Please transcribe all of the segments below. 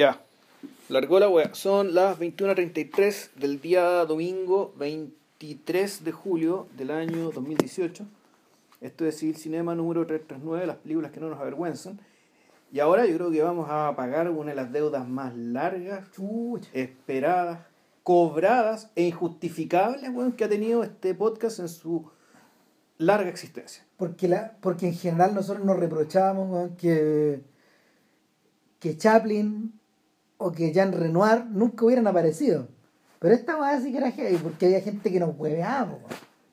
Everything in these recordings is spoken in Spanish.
Ya. Largó la wea. Son las 21.33 del día domingo 23 de julio del año 2018. Esto es Civil Cinema número 339, las películas que no nos avergüenzan. Y ahora yo creo que vamos a pagar una de las deudas más largas, esperadas, cobradas e injustificables que ha tenido este podcast en su larga existencia. Porque, la, porque en general nosotros nos reprochábamos que, que Chaplin o que Jean Renoir nunca hubieran aparecido. Pero esta weá sí que era heavy, porque había gente que nos hueveaba.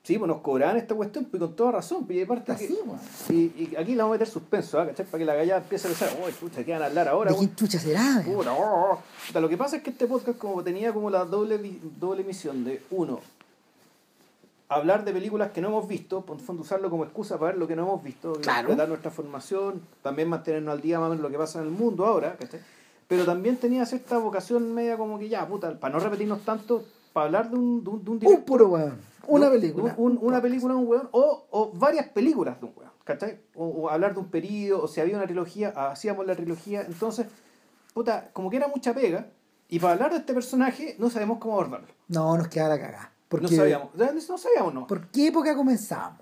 Sí, pues nos cobraban esta cuestión, pues con toda razón. Pues, y, aparte Así, que- y, y aquí la vamos a meter suspenso, ¿ah? ¿cachai? Para que la gallada empiece a pensar, uy, chucha, ¿qué van a hablar ahora? ¿De quién chucha será? weón? Puta, oh, oh. Puta, Lo que pasa es que este podcast como tenía como la doble, doble misión de, uno, hablar de películas que no hemos visto, por fondo usarlo como excusa para ver lo que no hemos visto, Claro. dar nuestra formación, también mantenernos al día más o menos lo que pasa en el mundo ahora, ¿cachai? Pero también tenías esta vocación media como que ya, puta, para no repetirnos tanto, para hablar de un, de un, de un Un director- puro weón. Una un- película. un- una película de un weón, o, o varias películas de un weón, ¿cachai? O, o hablar de un periodo, o si había una trilogía, hacíamos la trilogía. Entonces, puta, como que era mucha pega, y para hablar de este personaje no sabemos cómo abordarlo. No, nos queda la cagada. Porque, No sabíamos, no sabíamos, no. ¿Por qué época comenzamos?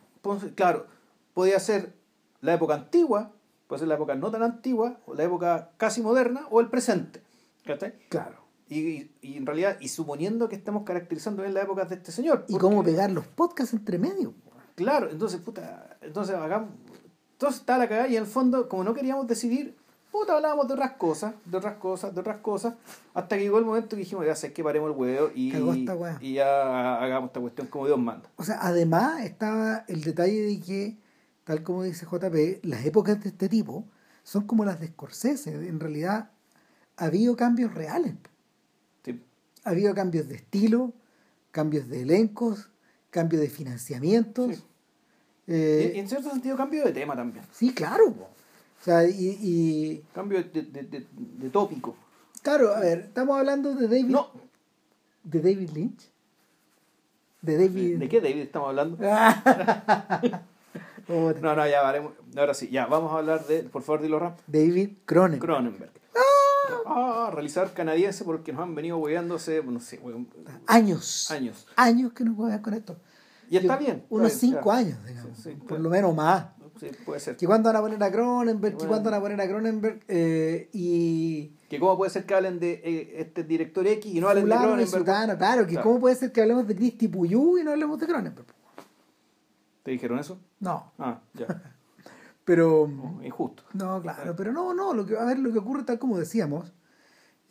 Claro, podía ser la época antigua, puede ser la época no tan antigua, o la época casi moderna, o el presente, ¿cachai? Claro. Y, y, en realidad, y suponiendo que estamos caracterizando bien la época de este señor. ¿Y cómo pegar los podcasts entre medio? Claro, entonces, puta, entonces hagamos. Entonces está la cagada y en el fondo, como no queríamos decidir, puta, hablábamos de otras cosas, de otras cosas, de otras cosas, hasta que llegó el momento que dijimos, ya sé que paremos el huevo y, y ya hagamos esta cuestión como Dios manda. O sea, además estaba el detalle de que, tal como dice JP, las épocas de este tipo son como las de Scorsese. En realidad, ha habido cambios reales. Sí. Ha habido cambios de estilo, cambios de elencos, cambios de financiamientos. Sí. Eh, y, en cierto sentido, cambio de tema también. sí, claro. O sea, y, y- Cambio de, de, de- de tópico. claro, a ver, estamos hablando de David, No, de David Lynch. De ¿de, David. de qué David estamos hablando? No, no, ya varemos. Ahora sí, ya, vamos a hablar de, por favor, dilo rap. David Cronenberg. Cronenberg. Ah, realizador canadiense porque nos han venido hueveándose, no sé, weón, Años. años. Años que nos juegan con esto. Y está Yo- bien. está Unos bien, cinco claro. años, digamos. Sí, sí, por lo menos más. Sí, puede ser. Que cuando van a poner a Cronenberg, que Bueno. cuando van a poner a Cronenberg, eh, y. Que cómo puede ser que hablen de eh, este director X y no hablen de Cronenberg. sutano, claro, que Claro. cómo puede ser que hablemos de Cristi Puyú y no hablemos de Cronenberg. ¿Te dijeron eso? No, Ah, ya. pero. No, injusto. No, claro, pero no, no, lo que, a ver, lo que ocurre tal como decíamos,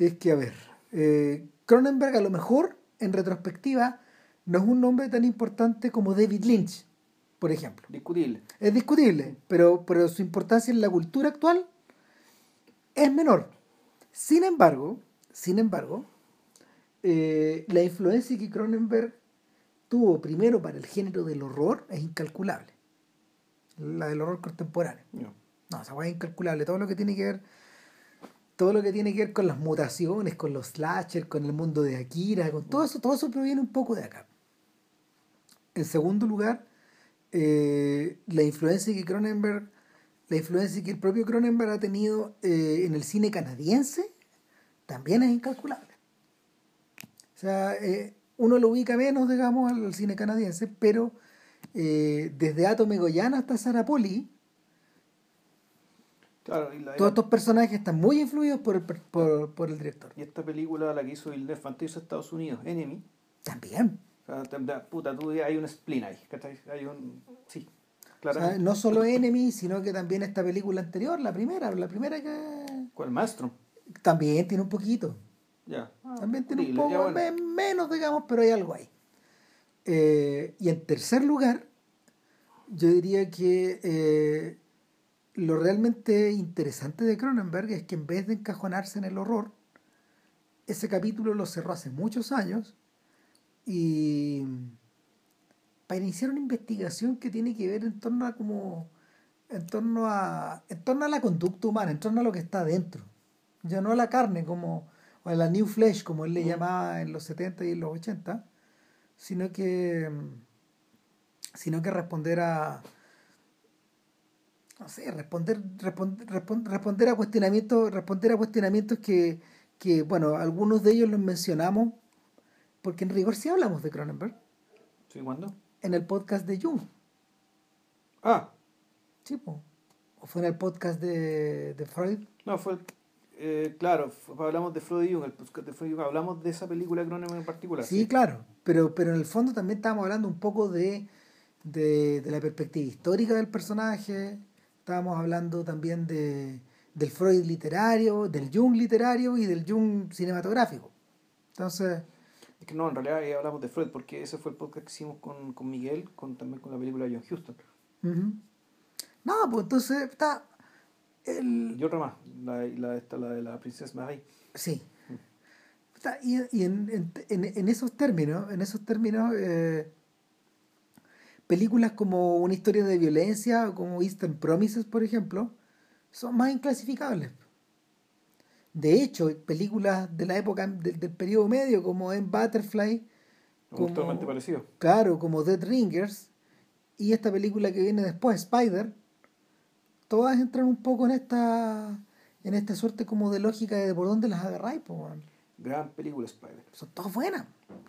es que, a ver, eh, Cronenberg a lo mejor, en retrospectiva, no es un nombre tan importante como David Lynch, por ejemplo. Discutible. Es discutible, pero, pero su importancia en la cultura actual es menor. Sin embargo, sin embargo, eh, la influencia que Cronenberg tuvo primero para el género del horror es incalculable. La del horror contemporáneo. No. No, esa es incalculable. Todo lo que tiene que ver. Todo lo que tiene que ver con las mutaciones, con los slasher, con el mundo de Akira, con todo eso, todo eso proviene un poco de acá. En segundo lugar, eh, la influencia que Cronenberg, la influencia que el propio Cronenberg ha tenido eh, en el cine canadiense, también es incalculable. O sea, eh, uno lo ubica menos, digamos, al cine canadiense, pero eh, desde Atome Goyana hasta Sarah Poli, Claro, y, la- todos estos personajes están muy influidos por el, por, por el director. y esta película, la que hizo Villeneuve antes de Estados Unidos, Enemy, También. o sea, puta, tú, hay un spleen ahí, ¿cachai? Hay un... Sí, O claro. sea, no solo Enemy, sino que también esta película anterior, la primera, la primera que ¿Cuál maestro? también tiene un poquito. Ya. También tiene un poco, bueno. menos, digamos, pero hay algo ahí. Eh, y en tercer lugar, yo diría que eh, lo realmente interesante de Cronenberg es que en vez de encajonarse en el horror, ese capítulo lo cerró hace muchos años y para iniciar una investigación que tiene que ver en torno a como en torno a en torno a la conducta humana, en torno a lo que está adentro, ya no a la carne como o a la new flesh como él le Mm. llamaba en los 70 y en los 80, sino que sino que responder a no sé, responder responder, responder a cuestionamientos responder a cuestionamientos que que, bueno, algunos de ellos los mencionamos, porque en rigor sí hablamos de Cronenberg. ¿Sí? ¿Cuándo? En el podcast de Jung. Ah. Sí, po. ¿O fue en el podcast de, de Freud? No, fue, eh, claro, hablamos de Freud y Jung, el podcast de Freud y Jung, hablamos de esa película Cronenberg en particular. Sí, claro, pero, pero en el fondo también estábamos hablando un poco de, de, de la perspectiva histórica del personaje, estábamos hablando también de, del Freud literario, del Jung literario y del Jung cinematográfico. Entonces... Es que no, en realidad hablamos de Freud porque ese fue el podcast que hicimos con, con Miguel, con, también con la película de John Huston. No, pues entonces está... El... Y otra más, la, la, esta, la de la princesa Marie. Sí. Está, y y en, en, en, en, esos términos, en esos términos, eh, películas como Una historia de violencia como Eastern Promises, por ejemplo, son más inclasificables. De hecho, películas de la época del, del periodo medio, como en Butterfly, como, parecido. Claro, como Dead Ringers, y esta película que viene después, Spider, todas entran un poco en esta en esta suerte como de lógica de por dónde las agarráis. Bueno. Gran película Spider. Son todas buenas.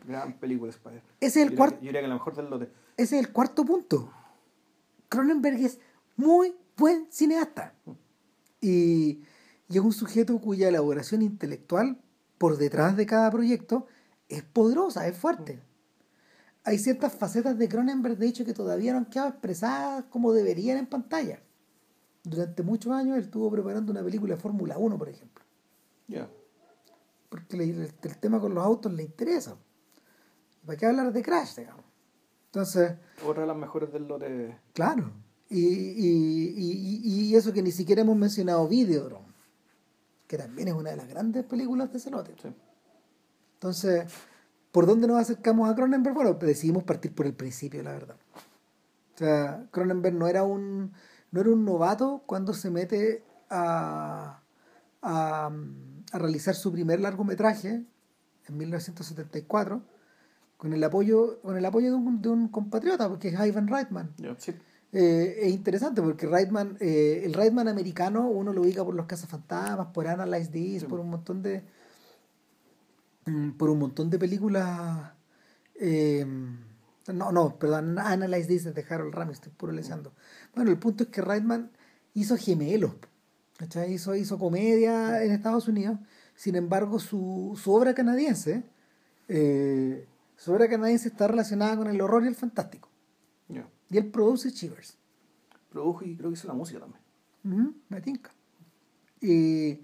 Gran película Spider. Ese es el cuarto. Yo diría que la mejor del lote. Ese es el cuarto punto. Cronenberg es muy buen cineasta. Y, y es un sujeto cuya elaboración intelectual por detrás de cada proyecto es poderosa, es fuerte. Hay ciertas facetas de Cronenberg, de hecho, que todavía no han quedado expresadas como deberían en pantalla. Durante muchos años él estuvo preparando una película de Fórmula 1, por ejemplo. Ya. Yeah. Porque el, el, tema con los autos le interesa. ¿Para qué hablar de Crash, digamos? Entonces... Otra de las mejores del lote. Claro. Y, y, y, y, eso que ni siquiera hemos mencionado Videodrome, que también es una de las grandes películas de ese lote. Sí. Entonces, ¿por dónde nos acercamos a Cronenberg? Bueno, decidimos partir por el principio, la verdad. O sea, Cronenberg no era un, no era un novato cuando se mete a, a, a realizar su primer largometraje en 1974 con el apoyo con el apoyo de un, de un compatriota porque es Ivan Reitman yeah, sí. eh, es interesante porque Reitman eh, el Reitman americano uno lo ubica por los cazafantasmas por Analyze This sí. por un montón de por un montón de películas eh, no, no, perdón, Analyze This de Harold Ramis, estoy puro leyendo. Bueno, el punto es que Reitman hizo gemelos, ¿cachai? Hizo, hizo comedia en Estados Unidos, sin embargo su, su obra canadiense, eh, su obra canadiense está relacionada con el horror y el fantástico. Yeah. Y él produce Shivers. Produjo y creo que hizo la música también. Uh -huh, me tinca. Y,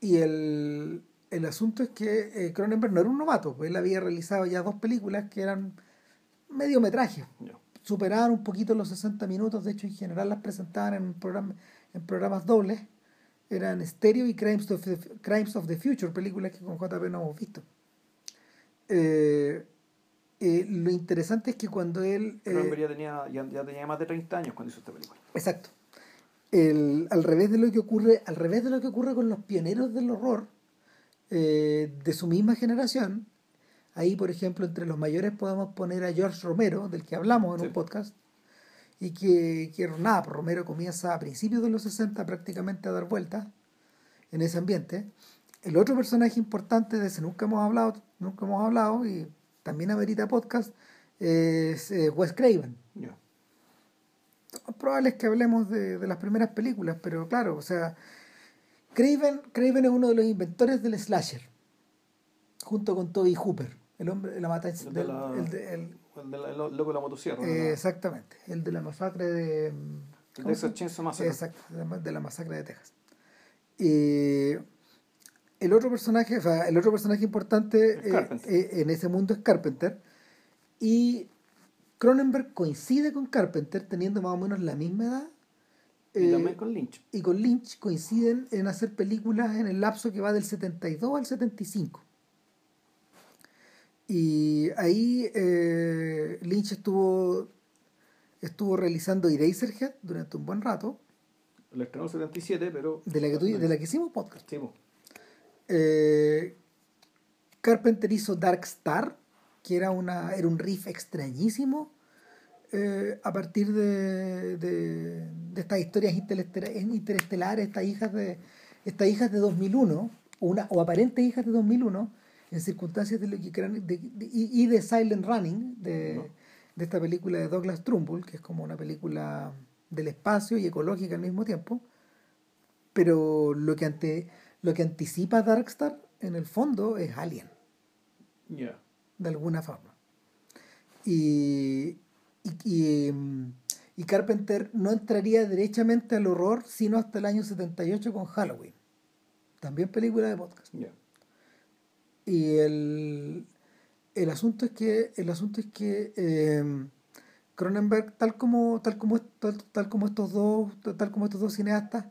y el, el asunto es que eh, Cronenberg no era un novato, pues él había realizado ya dos películas que eran mediometrajes. Yeah. Superaban un poquito los 60 minutos, de hecho en general las presentaban en, programa, en programas dobles. Eran Stereo y Crimes of, the, Crimes of the Future, películas que con JP no hemos visto. Eh, eh, lo interesante es que cuando él... Eh, ya, tenía, ya, ya, tenía más de 30 años cuando hizo esta película. Exacto. El, al revés de lo que ocurre al revés de lo que ocurre con los pioneros del horror eh, de su misma generación Ahí, por ejemplo, entre los mayores podemos poner a George Romero, del que hablamos en Sí. un podcast, y que, que nada, pues Romero comienza a principios de los 60 prácticamente a dar vueltas en ese ambiente. El otro personaje importante de ese nunca hemos hablado, nunca hemos hablado, y también amerita podcast, es eh, Wes Craven. Yeah. Probable es que hablemos de, de las primeras películas, pero claro, o sea, Craven, Craven es uno de los inventores del slasher, junto con Toby Hooper, el hombre la matanza. El de la- el de- el- El loco de la motosierra. eh, exactamente, el de la masacre de. El ¿cómo Texas se- Chainsaw Massacre. Exacto, de la- masacre de Texas. Y el otro personaje, o sea, el otro personaje importante eh, eh, en ese mundo es Carpenter. Y Cronenberg coincide con Carpenter teniendo más o menos la misma edad. Y también con Lynch. y con Lynch coinciden en hacer películas en el lapso que va del 72 al 75. Y ahí eh, Lynch estuvo, estuvo realizando Eraserhead durante un buen rato, El estrenó en 77, pero. de la que, tú- de la que hicimos podcast. Po. Eh, Carpenter hizo Dark Star, que era, una, era un riff extrañísimo eh, a partir de, de, de estas historias interestela- interestelares, estas hijas de, estas hijas de 2001, una, o aparentes hijas de 2001, en circunstancias de lo que de, de, y, de Silent Running, de, de, esta película de Douglas Trumbull, que es como una película del espacio y ecológica al mismo tiempo, pero lo que, ante, lo que anticipa Darkstar en el fondo es Alien. De alguna forma. Y, y, y, Carpenter no entraría derechamente al horror sino hasta el año 78 con Halloween. También película de podcast. Y el, el asunto es que el asunto es que eh, Cronenberg tal como tal como tal, como estos dos tal como estos dos cineastas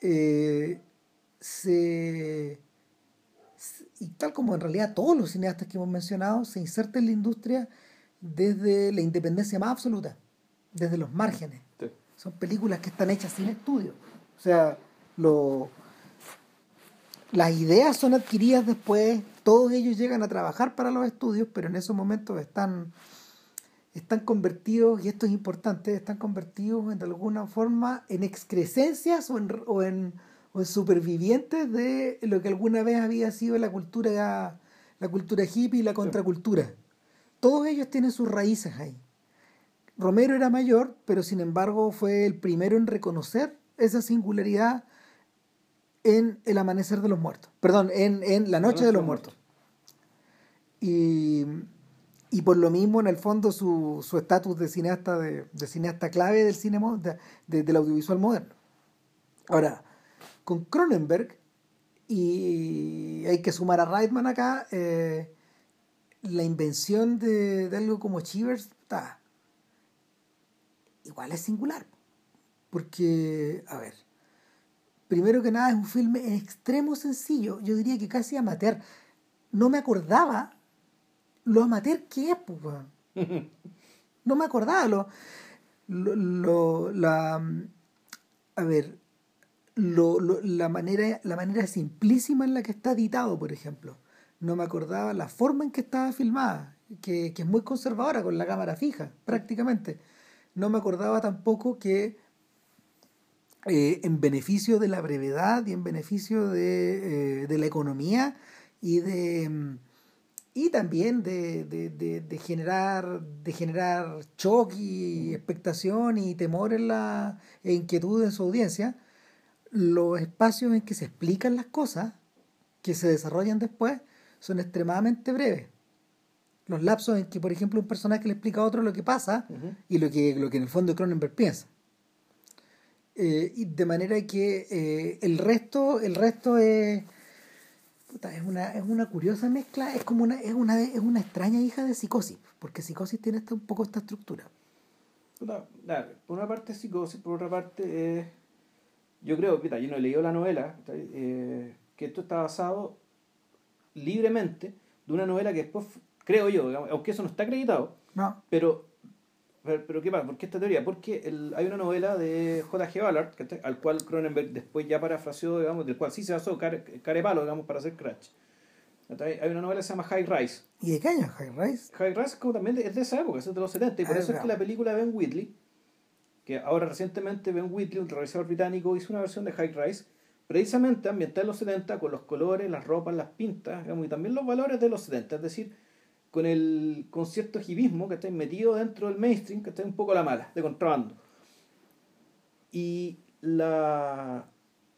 eh, se y tal como en realidad todos los cineastas que hemos mencionado se inserta en la industria desde la independencia más absoluta desde los márgenes. Son películas que están hechas sin estudio. O sea lo las ideas son adquiridas después, todos ellos llegan a trabajar para los estudios, pero en esos momentos están, están convertidos, y esto es importante, están convertidos en, de alguna forma en excrescencias o en, o en, o en supervivientes de lo que alguna vez había sido la cultura, la cultura hippie y la contracultura. Todos ellos tienen sus raíces ahí. Romero era mayor, pero sin embargo fue el primero en reconocer esa singularidad en El Amanecer de los Muertos. Perdón, en, La Noche de los Muertos. Y, por lo mismo, en el fondo, su estatus de cineasta de, cineasta clave del cine de, del audiovisual moderno. Ahora, con Cronenberg, y hay que sumar a Reitman acá, eh, la invención de, algo como Chivers está igual es singular. Porque, a ver, primero que nada es un filme en extremo sencillo, yo diría que casi amateur. No me acordaba lo amateur que es, pues, No me acordaba lo, lo, la a ver, lo, la manera la manera simplísima en la que está editado, por ejemplo. No me acordaba la forma en que estaba filmada, que, que es muy conservadora con la cámara fija, prácticamente. No me acordaba tampoco que eh, en beneficio de la brevedad y en beneficio de, eh, la economía y de mm, y también de, generar de generar shock y expectación y temor en la e inquietud en su audiencia los espacios en que se explican las cosas que se desarrollan después son extremadamente breves. Los lapsos en que por ejemplo un personaje le explica a otro lo que pasa y lo que lo que en el fondo Cronenberg piensa eh, y de manera que eh, el resto, el resto es, es, una, es una curiosa mezcla, es como una, es una, es una extraña hija de psicosis, porque psicosis tiene un poco esta estructura. por una parte psicosis, por otra parte yo creo, que yo no he leído la novela, eh, que esto está basado libremente de una novela que después, creo yo, aunque eso no está acreditado, no. pero pero, ¿qué pasa? ¿Por qué esta teoría? Porque el, hay una novela de J.G. Ballard, al cual Cronenberg después ya parafraseó, digamos, del cual sí se basó Carepalo, digamos, para hacer Crash. Hay una novela que se llama High Rise. ¿Y de qué año High Rise? High Rise como también es de esa época, es de los 70, y por ah, eso es que la película de Ben Whitley, que ahora recientemente Ben Whitley, un realizador británico, hizo una versión de High Rise, precisamente ambientada en los 70, con los colores, las ropas, las pintas, digamos, y también los valores de los 70, es decir, con el concierto hibismo que está metido dentro del mainstream, que está un poco la mala, de contrabando. Y la,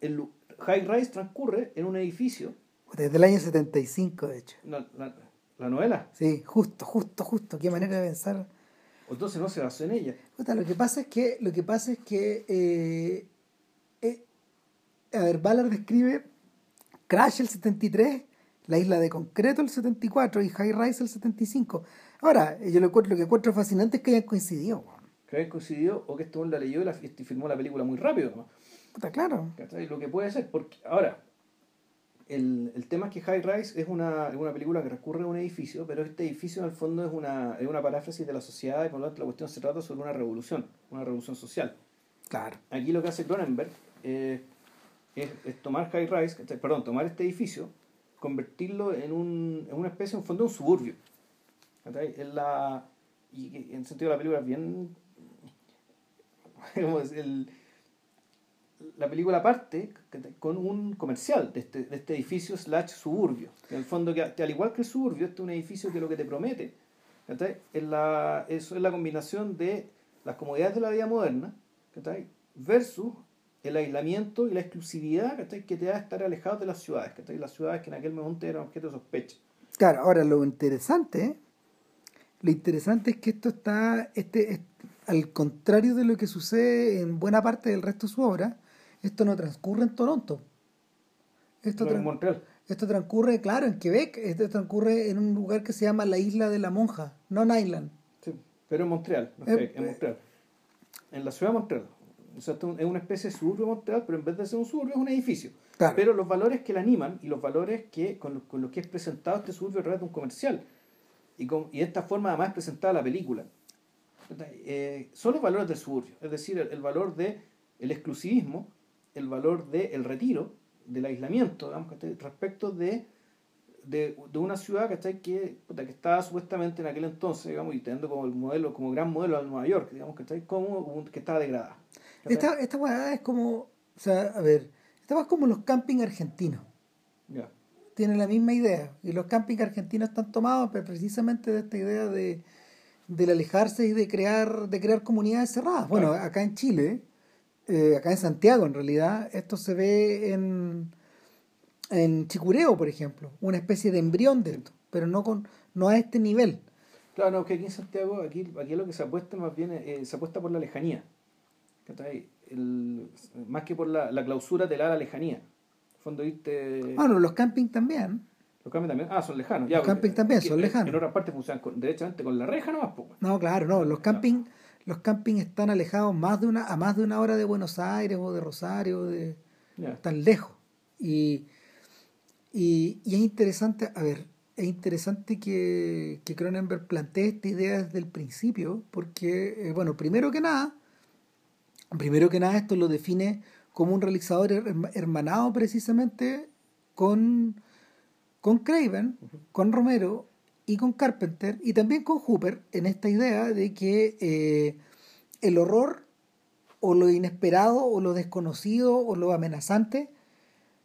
el High Rise transcurre en un edificio. Desde el año 75, de hecho. La, novela. Sí, justo, justo, justo. Qué manera de pensar. Entonces no se basó en ella. lo que pasa es que, lo que, pasa es que eh, eh, a ver, Ballard describe Crash el 73 la isla de concreto el 74 y High Rise el 75. Ahora, yo lo, lo que encuentro fascinante es que hayan coincidido. Que hayan coincidido o que este la leyó y, filmó la película muy rápido. ¿no? Está claro. Lo que puede ser, porque ahora, el, el, tema es que High Rise es una, es una película que recurre a un edificio, pero este edificio en el fondo es una, es una paráfrasis de la sociedad y por lo tanto la cuestión se trata sobre una revolución, una revolución social. Claro. Aquí lo que hace Cronenberg eh, es, es, tomar High Rise, perdón, tomar este edificio convertirlo en, un, en una especie, en fondo, un suburbio. En la, y en el sentido de la película bien... el, la película parte con un comercial de este, de este edificio slash suburbio. En el fondo, que al igual que el suburbio, este es un edificio que lo que te promete la, eso es la combinación de las comodidades de la vida moderna versus el aislamiento y la exclusividad que te da estar alejado de las ciudades, las ciudades que en aquel momento eran objeto de sospecha. Claro, ahora lo interesante, lo interesante es que esto está, este, al contrario de lo que sucede en buena parte del resto de su obra, esto no transcurre en Toronto. Esto, en Montreal. esto transcurre, claro, en Quebec, esto transcurre en un lugar que se llama la Isla de la Monja, Non Island. Sí, pero en Montreal, no sé, en Montreal. En la ciudad de Montreal. O sea, es una especie de suburbio de Montreal, pero en vez de ser un suburbio es un edificio. Pero los valores que la animan y los valores que con los, que es presentado este suburbio es un comercial. Y, con, y esta forma además es presentada la película. Eh, son los valores del suburbio, es decir, el, valor del el exclusivismo, el valor del retiro, del aislamiento, digamos, respecto de, de, de, una ciudad que, que estaba supuestamente en aquel entonces, digamos, y teniendo como el modelo, como gran modelo de Nueva York, digamos, como que estaba degradada. Esta, esta es como, o sea, a ver, esta es como los camping argentinos. Ya. Tiene la misma idea. Y los camping argentinos están tomados precisamente de esta idea de del alejarse y de crear, de crear comunidades cerradas. Bueno, acá en Chile, eh, acá en Santiago en realidad, esto se ve en, en Chicureo, por ejemplo, una especie de embrión de esto, pero no con no a este nivel. Claro, no, que aquí en Santiago, aquí, aquí lo que se apuesta más bien, eh, se apuesta por la lejanía. El, más que por la, la clausura de la lejanía. fondo Bueno, los camping también. Los camping también, ah, son lejanos. los camping también son lejanos. En otras partes funcionan derechamente con la reja nomás. poco No, claro, no. Los camping, los camping están alejados más de una, a más de una hora de Buenos Aires o de Rosario, de, tan lejos. Y, y, y, es interesante, a ver, es interesante que, que Cronenberg plantee esta idea desde el principio, porque, eh, bueno, primero que nada, primero que nada esto lo define como un realizador hermanado precisamente con con Craven, con Romero y con Carpenter y también con Hooper en esta idea de que eh, el horror o lo inesperado o lo desconocido o lo amenazante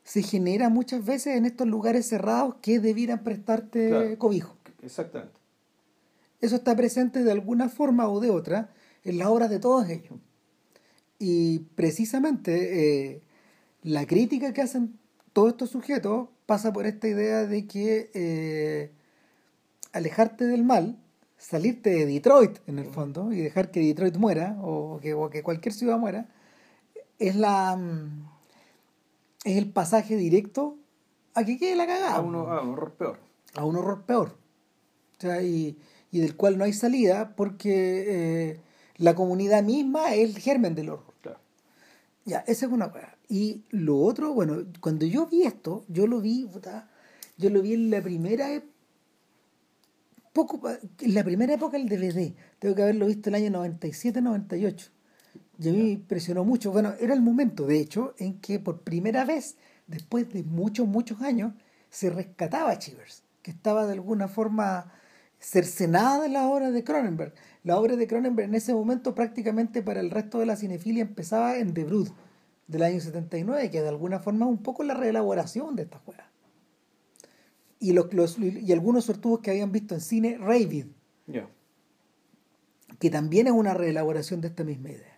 se genera muchas veces en estos lugares cerrados que debieran prestarte cobijo. Exactamente. Eso está presente de alguna forma o de otra en las obras de todos ellos. Y precisamente eh, la crítica que hacen todos estos sujetos pasa por esta idea de que eh, alejarte del mal, salirte de Detroit en el fondo y dejar que Detroit muera o que, que cualquier ciudad muera, es la mm, es el pasaje directo a que quede la cagada. A, un horror peor. A un horror peor. y, del cual no hay salida porque eh, la comunidad misma es el germen del horror. Ya, esa es una cosa. Y lo otro, bueno, cuando yo vi esto, yo lo vi, puta, yo lo vi en la primera poco en la primera época del DVD. Tengo que haberlo visto el año 97, 98. Y a mí me impresionó mucho. Bueno, era el momento, de hecho, en que por primera vez, después de muchos, muchos años, se rescataba a Chivers, que estaba de alguna forma cercenada de la obra de Cronenberg. La obra de Cronenberg en ese momento prácticamente para el resto de la cinefilia empezaba en The Brood del año 79, que de alguna forma es un poco la reelaboración de esta juega. Y, los, los, y algunos sortudos que habían visto en cine Ravid, que también es una reelaboración de esta misma idea.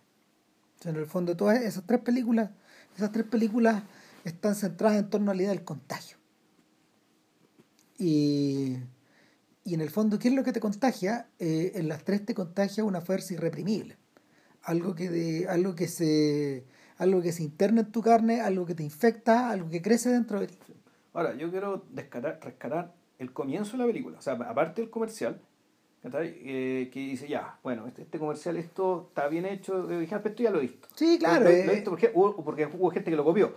En el fondo todas esas tres películas, esas tres películas están centradas en torno a la idea del contagio. Y, y en el fondo, ¿qué es lo que te contagia? Eh, en las tres te contagia una fuerza irreprimible. Algo que, de, algo que se algo que se interna en tu carne, algo que te infecta, algo que crece dentro de ti. Ahora, yo quiero rescatar el comienzo de la película, o sea, aparte del comercial, eh, que dice, ya, bueno, este, este, comercial, esto está bien hecho, dije, esto ya lo he visto. Sí, claro. Lo, he eh. visto porque hubo, porque hubo gente que lo copió.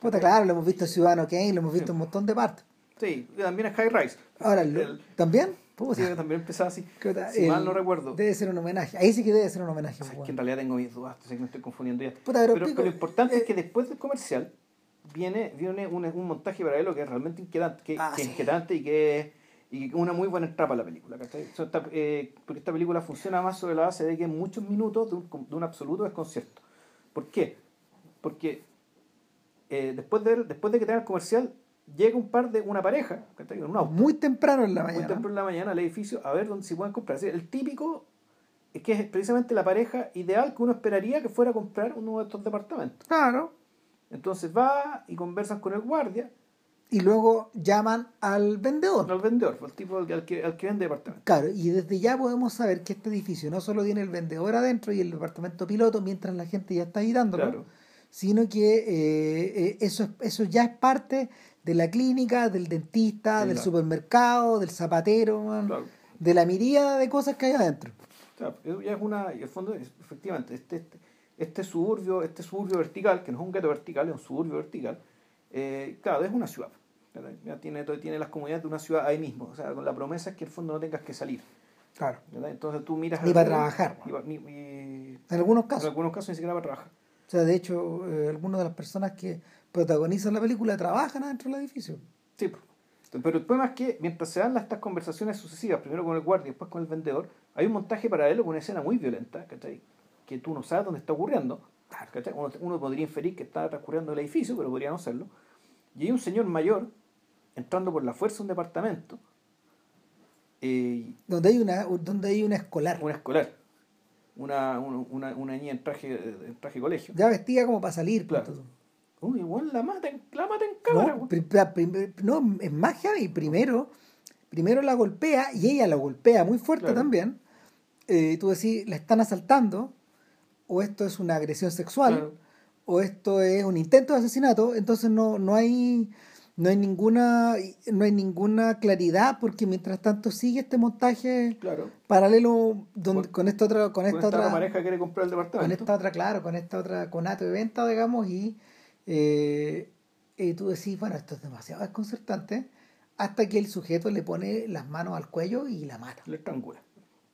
Puta, claro, lo hemos visto en Ciudadano Kane, lo hemos visto en un montón de partes. Sí, también en High Rise. Ahora, ¿también? Sí, también empezaba así. Si mal no recuerdo. Debe ser un homenaje. Ahí sí que debe ser un homenaje. es que en realidad tengo mis dudas, que me estoy confundiendo ya. pero, lo importante es eh, que después del comercial viene, viene un, un montaje paralelo que es realmente inquietante, que, ah, es inquietante y que y una muy buena trapa la película. Eh, porque esta película funciona más sobre la base de que en muchos minutos de un, de un absoluto desconcierto. ¿Por qué? porque eh, después, de, después de que tenga el comercial, llega un par de una pareja, ¿cachai? en un auto, Muy temprano en la muy mañana. temprano en la mañana al edificio a ver dónde se pueden comprar. Es el típico es que es precisamente la pareja ideal que uno esperaría que fuera a comprar uno de estos departamentos. Claro. Entonces va y conversan con el guardia, Y luego llaman al vendedor. al vendedor, al tipo al que, al que vende departamentos. Claro, y desde ya podemos saber que este edificio no solo tiene el vendedor adentro y el departamento piloto mientras la gente ya está habitándolo, Claro. sino que eh, eh, eso, es- eso ya es parte de la clínica, del dentista, del supermercado, del zapatero, man, Claro. de la miríada de cosas que hay adentro. Claro, eso ya es una, y el fondo, es- efectivamente, este, este, este suburbio, este suburbio vertical, que no es un gueto vertical, es un suburbio vertical, eh, claro, es una ciudad. Ya tiene, tiene las comunidades de una ciudad ahí mismo, o sea, con la promesa es que en el fondo no tengas que salir. Claro. ¿verdad? Entonces tú miras... Ni para trabajar. pa- ni- ni- En algunos en casos. algunos casos ni siquiera para trabajar. O sea, de hecho, eh, algunas de las personas que protagonizan la película trabajan adentro del edificio. Sí, pero el problema es que mientras se dan las- estas conversaciones sucesivas, primero con el guardia y después con el vendedor, hay un montaje paralelo con una escena muy violenta, ¿cachai? Que tú no sabes dónde está ocurriendo. ¿cachai? Uno, uno podría inferir que está transcurriendo en el edificio, pero podría no serlo. Y hay un señor mayor entrando por la fuerza a un departamento, eh, Donde hay una, donde hay una escolar. una escolar, una, una, una, niña en traje, en traje de colegio. Ya vestida como para salir. Claro. Uy, igual la mata en, la mata en cámara. No, pri- pri- no, es magia y primero, primero la golpea y ella la golpea muy fuerte Claro. también. Eh, tú decís, la están asaltando, o esto es una agresión sexual, Claro. o esto es un intento de asesinato, entonces no, no hay no hay ninguna no hay ninguna claridad porque mientras tanto sigue este montaje Claro. paralelo donde, Con- con esta otra con Con esta otra pareja quiere comprar el con departamento. esta otra, claro, con esta otra conato de venta, digamos, y, eh, y tú decís, bueno, esto es demasiado desconcertante, hasta que el sujeto le pone las manos al cuello y la mata. Le estrangula.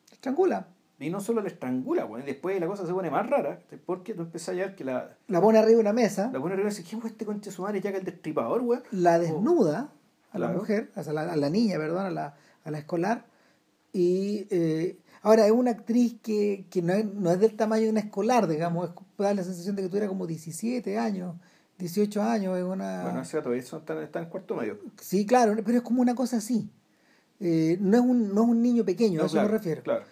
La estrangula. Y no solo le estrangula, y después la cosa se pone más rara, porque tú empiezas a ver que la, La pone arriba de una mesa, la pone arriba y dice, ¿qué fue este conche su madre ya que el destripador, weón? la desnuda a la Claro. mujer, o sea, a la, a la niña, perdón, a la, a la escolar, y eh, ahora es una actriz que, que no, es, no es del tamaño de una escolar, digamos, es, da la sensación de que tuviera como 17 años, 18 años, es una... Bueno, ese todavía son- está, está en cuarto medio. Sí, claro, pero es como una cosa así. Eh, no, es un, no es un niño pequeño, a eso claro, me refiero. Claro.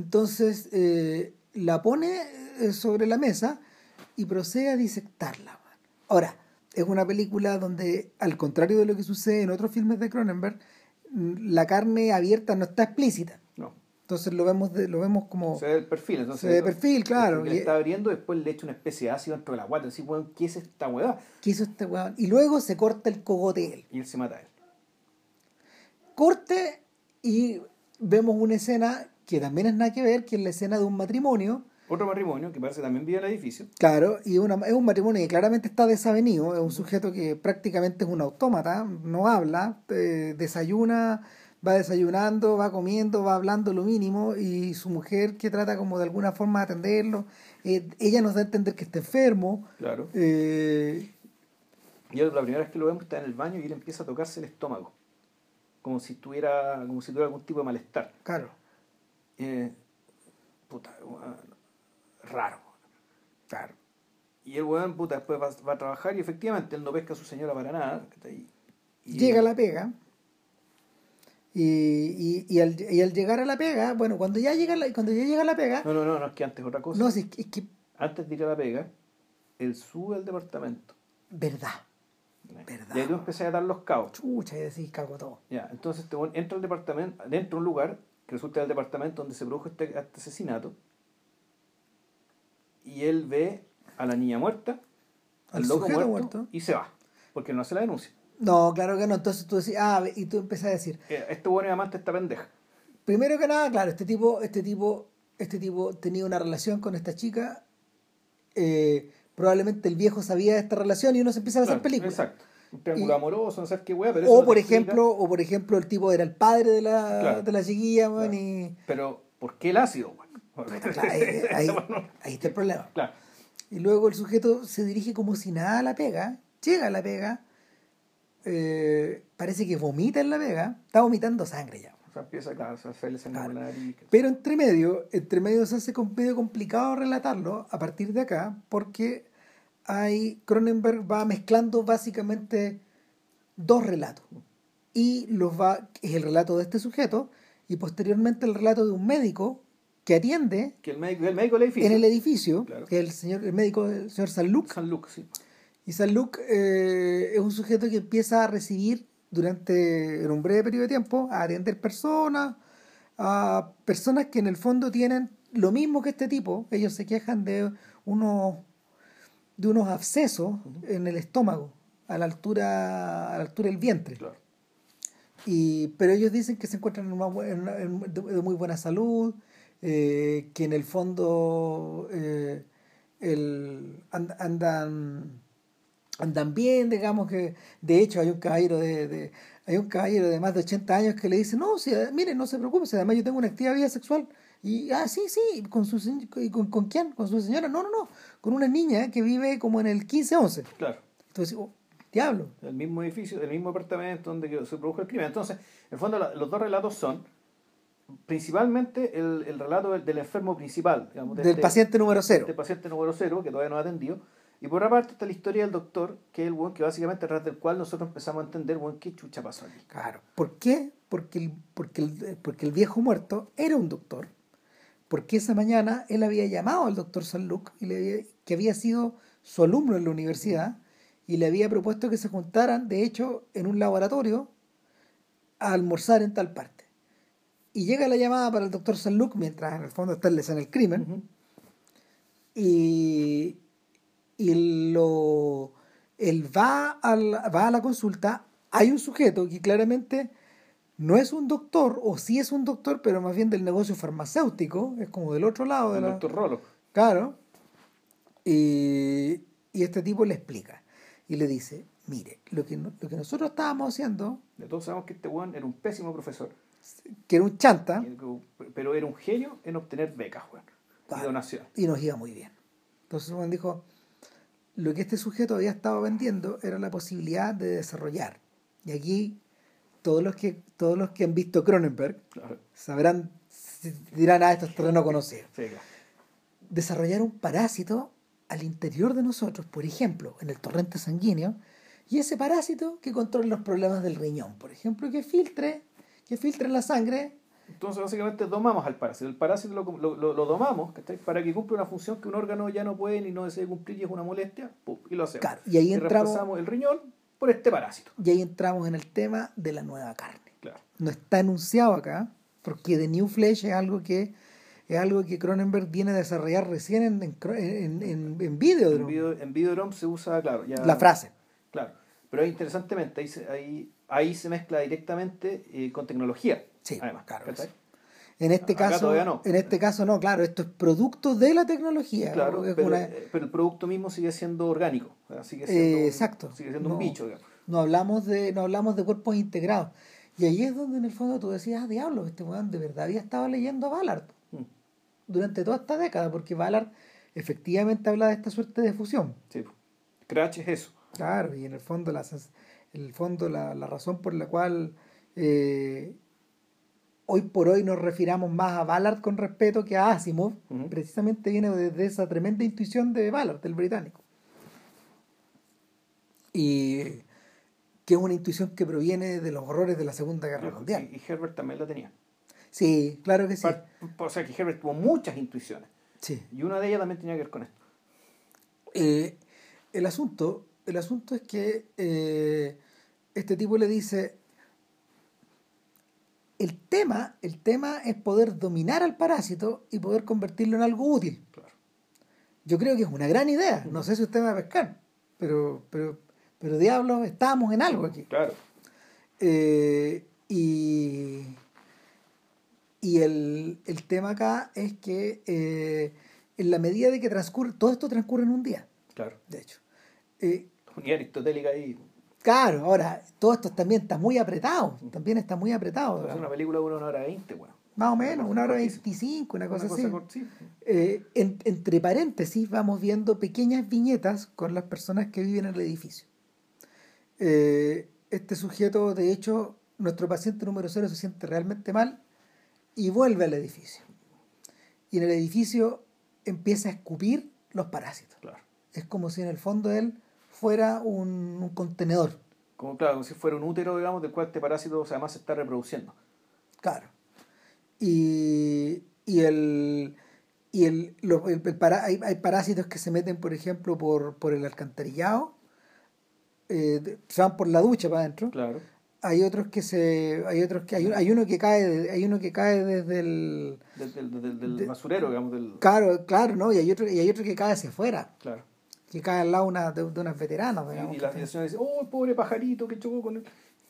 Entonces eh, la pone eh, sobre la mesa y procede a disectarla. Ahora, es una película donde, al contrario de lo que sucede en otros filmes de Cronenberg, mm, la carne abierta no está explícita. No. Entonces lo vemos de, lo vemos como Se ve el perfil, entonces. Se ve de perfil, claro, Le está abriendo, después le echa una especie de ácido dentro de la guata. Así, weón, ¿qué es esta weá? ¿qué hizo este weón? Y luego se corta el cogote él. Y él se mata a él. Corte y vemos una escena que también es nada que ver, que es la escena de un matrimonio Otro matrimonio que parece también vive en el edificio. Claro, y una, es un matrimonio que claramente está desavenido, es un sujeto que prácticamente es un autómata, no habla, eh, desayuna, va desayunando, va comiendo, va hablando lo mínimo, y su mujer que trata como de alguna forma de atenderlo, eh, ella nos da a entender que está enfermo, Claro. eh, Y él, la primera vez que lo vemos está en el baño y él empieza a tocarse el estómago. Como si tuviera, como si tuviera algún tipo de malestar. claro, Eh, puta, weón, raro. Claro. Y el weón, puta, después va, va a trabajar y efectivamente él no pesca a su señora para nada. ¿cachai? Y- llega a la pega, y, y, y, al, y al llegar a la pega, bueno, cuando ya llega la, cuando ya llega a la pega, No, no, no, no, es que antes otra cosa. no, si es que, es que Antes de ir a la pega, él sube al departamento. verdad, Verdad. Y ahí tú empezás a dar los cabos. chucha, y decís, cago todo. Ya, entonces este weón entra al departamento, dentro de un lugar resulta el departamento donde se produjo este, este asesinato. Y él ve a la niña muerta, al Al loco muerto, muerto. y se va. Porque no hace la denuncia. No, claro que no. Entonces tú decís, ah, y tú empiezas a decir, Eh, Este weón es amante esta pendeja. primero que nada, claro, este tipo, este tipo, este tipo tenía una relación con esta chica. eh, probablemente el viejo sabía de esta relación y uno se empieza a hacer Claro, películas. Exacto. Un triángulo Y- amoroso, no sabes qué weá, pero eso O no por explica- ejemplo, o por ejemplo, el tipo era el padre de la, Claro. de la chiquilla, Claro. y Pero, ¿por qué el ácido, weón? claro, ahí, está el problema. Claro. Y luego el sujeto se dirige como si nada a la pega, llega a la pega, eh, parece que vomita en la pega, está vomitando sangre ya. O sea, empieza, claro, a hacerle sangre Claro. Pero entre medio, entre medio se hace medio complicado relatarlo a partir de acá, porque hay Cronenberg va mezclando básicamente dos relatos. Y los va, es el relato de este sujeto y posteriormente el relato de un médico que atiende Que el médico, el médico del edificio. en el edificio, Claro. que es el señor, el médico, el señor San Luc. San Luke, sí. Y San Luc eh, es un sujeto que empieza a recibir durante en un breve periodo de tiempo a atender personas, a personas que en el fondo tienen lo mismo que este tipo. Ellos se quejan de unos de unos abscesos en el estómago, a la altura, a la altura del vientre. Claro. Y, pero ellos dicen que se encuentran en una en una- en- de, de muy buena salud, eh, que en el fondo eh, el, and- andan andan bien, digamos que de hecho hay un caballero de, de- hay un caballero de más de 80 años que le dice, no, si, mire, no se preocupe, si además yo tengo una activa vida sexual. Y, ah, sí, sí, con su y con, ¿con quién? Con su señora. No, no, no, con una niña que vive como en el 15-11. Claro. Entonces, oh, diablo. El mismo edificio, el mismo apartamento donde se produjo el crimen. Entonces, en el fondo, los dos relatos son principalmente el, el relato del, del enfermo principal, digamos, de Del este- paciente número cero. este paciente número cero, que todavía no ha atendido. Y por otra parte está la historia del doctor, que es el buen que básicamente a través del cual nosotros empezamos a entender, buen, qué chucha pasó aquí. Claro. ¿Por qué? Porque el, porque, el, porque el viejo muerto era un doctor. Porque esa mañana él había llamado al doctor San Luc, y le había- que había sido su alumno en la universidad, y le había propuesto que se juntaran, de hecho, en un laboratorio, a almorzar en tal parte. Y llega la llamada para el doctor San Luc, mientras en el fondo está en la del crimen, y, y lo, él va, al- va a la consulta, hay un sujeto que claramente no es un doctor, o sí es un doctor, pero más bien del negocio farmacéutico, es como del otro lado de El la... doctor Rolo. Claro. Y, y este tipo le explica y le dice, mire, lo que, lo que nosotros estábamos haciendo, De todos sabemos que este weón era un pésimo profesor, que era un chanta, pero era un genio en obtener becas, weón. Y donación. y nos iba muy bien. Entonces Juan dijo, lo que este sujeto había estado vendiendo era la posibilidad de desarrollar. Y aquí todos los que, todos los que han visto Cronenberg Claro. sabrán, dirán, ah, esto es terreno conocido. Sí, claro. Desarrollar un parásito al interior de nosotros, por ejemplo, en el torrente sanguíneo, y ese parásito que controle los problemas del riñón, por ejemplo, que filtre, que filtre la sangre Entonces, básicamente, domamos al parásito. El parásito lo, lo, lo- domamos para que cumpla una función que un órgano ya no puede ni no desea cumplir y es una molestia, ¡pum! y lo hacemos. Claro, y ahí y entramos- reemplazamos el riñón por este parásito. Y ahí entramos en el tema de la nueva carne. No está enunciado acá, porque The New Flesh es algo que es algo que Cronenberg viene a desarrollar recién en, en, en, en, en video, En, video, en Videodrome se usa, claro, ya, la frase. Claro. Pero interesantemente, ahí se, ahí, ahí se mezcla directamente eh, con tecnología. Sí, además, claro. En este Acá caso, no. en este caso no, claro, esto es producto de la tecnología. Claro, es pero, una- eh, pero el producto mismo sigue siendo orgánico. sigue Eh, siendo, exacto. Sigue siendo No. un bicho, digamos. no hablamos de no hablamos de cuerpos integrados. Y ahí es donde en el fondo tú decías, ah, diablo, este weón de verdad había estado leyendo a Ballard Mm, durante toda esta década, porque Ballard efectivamente habla de esta suerte de fusión. Sí. Crash es eso. Claro, y en el fondo la, en el fondo la, la razón por la cual eh, hoy por hoy nos refiramos más a Ballard con respeto que a Asimov, precisamente viene desde esa tremenda intuición de Ballard, del británico. Y que es una intuición que proviene de los horrores de la Segunda Guerra Mundial. Y, y Herbert también la tenía. Sí, claro que sí. O sea, que Herbert tuvo muchas intuiciones. Sí. Y una de ellas también tenía que ver con esto. Eh, el asunto, el asunto es que eh, este tipo le dice el tema, el tema es poder dominar al parásito y poder convertirlo en algo útil. Claro. Yo creo que es una gran idea. No sé si usted va a pescar, pero, pero, pero diablos, estamos en algo aquí. Claro. Eh, y y el, el tema acá es que eh, en la medida de que transcurre, todo esto transcurre en un día, Claro. de hecho. Eh, Unidad aristotélica ahí. claro, ahora, todo esto también está muy apretado, también está muy apretado. Es una película de una hora veinte, bueno. Más o menos, una hora veinticinco, una cosa Una así. cort- sí. Eh, en- entre paréntesis vamos viendo pequeñas viñetas con las personas que viven en el edificio. Eh, este sujeto, de hecho, nuestro paciente número cero se siente realmente mal y vuelve al edificio. Y en el edificio empieza a escupir los parásitos. Claro. Es como si en el fondo él fuera un, un contenedor. Como, claro, como si fuera un útero, digamos, del cual este parásito además se está reproduciendo. Claro. Y, y el. Y el, lo- el- el para- hay, hay parásitos que se meten, por ejemplo, por, por el alcantarillado, eh, de- se van por la ducha para adentro. Claro. Hay otros que se. Hay otros que. Hay, hay uno que cae de- hay uno que cae desde el. Del, del, del- del De- basurero, digamos, del... Claro, claro, ¿no? Y hay otro, y hay otro que cae hacia afuera, Claro. que cae al lado una, de, de unas veteranas, digamos. Y, y la, señora dice, oh, pobre pajarito que chocó con él.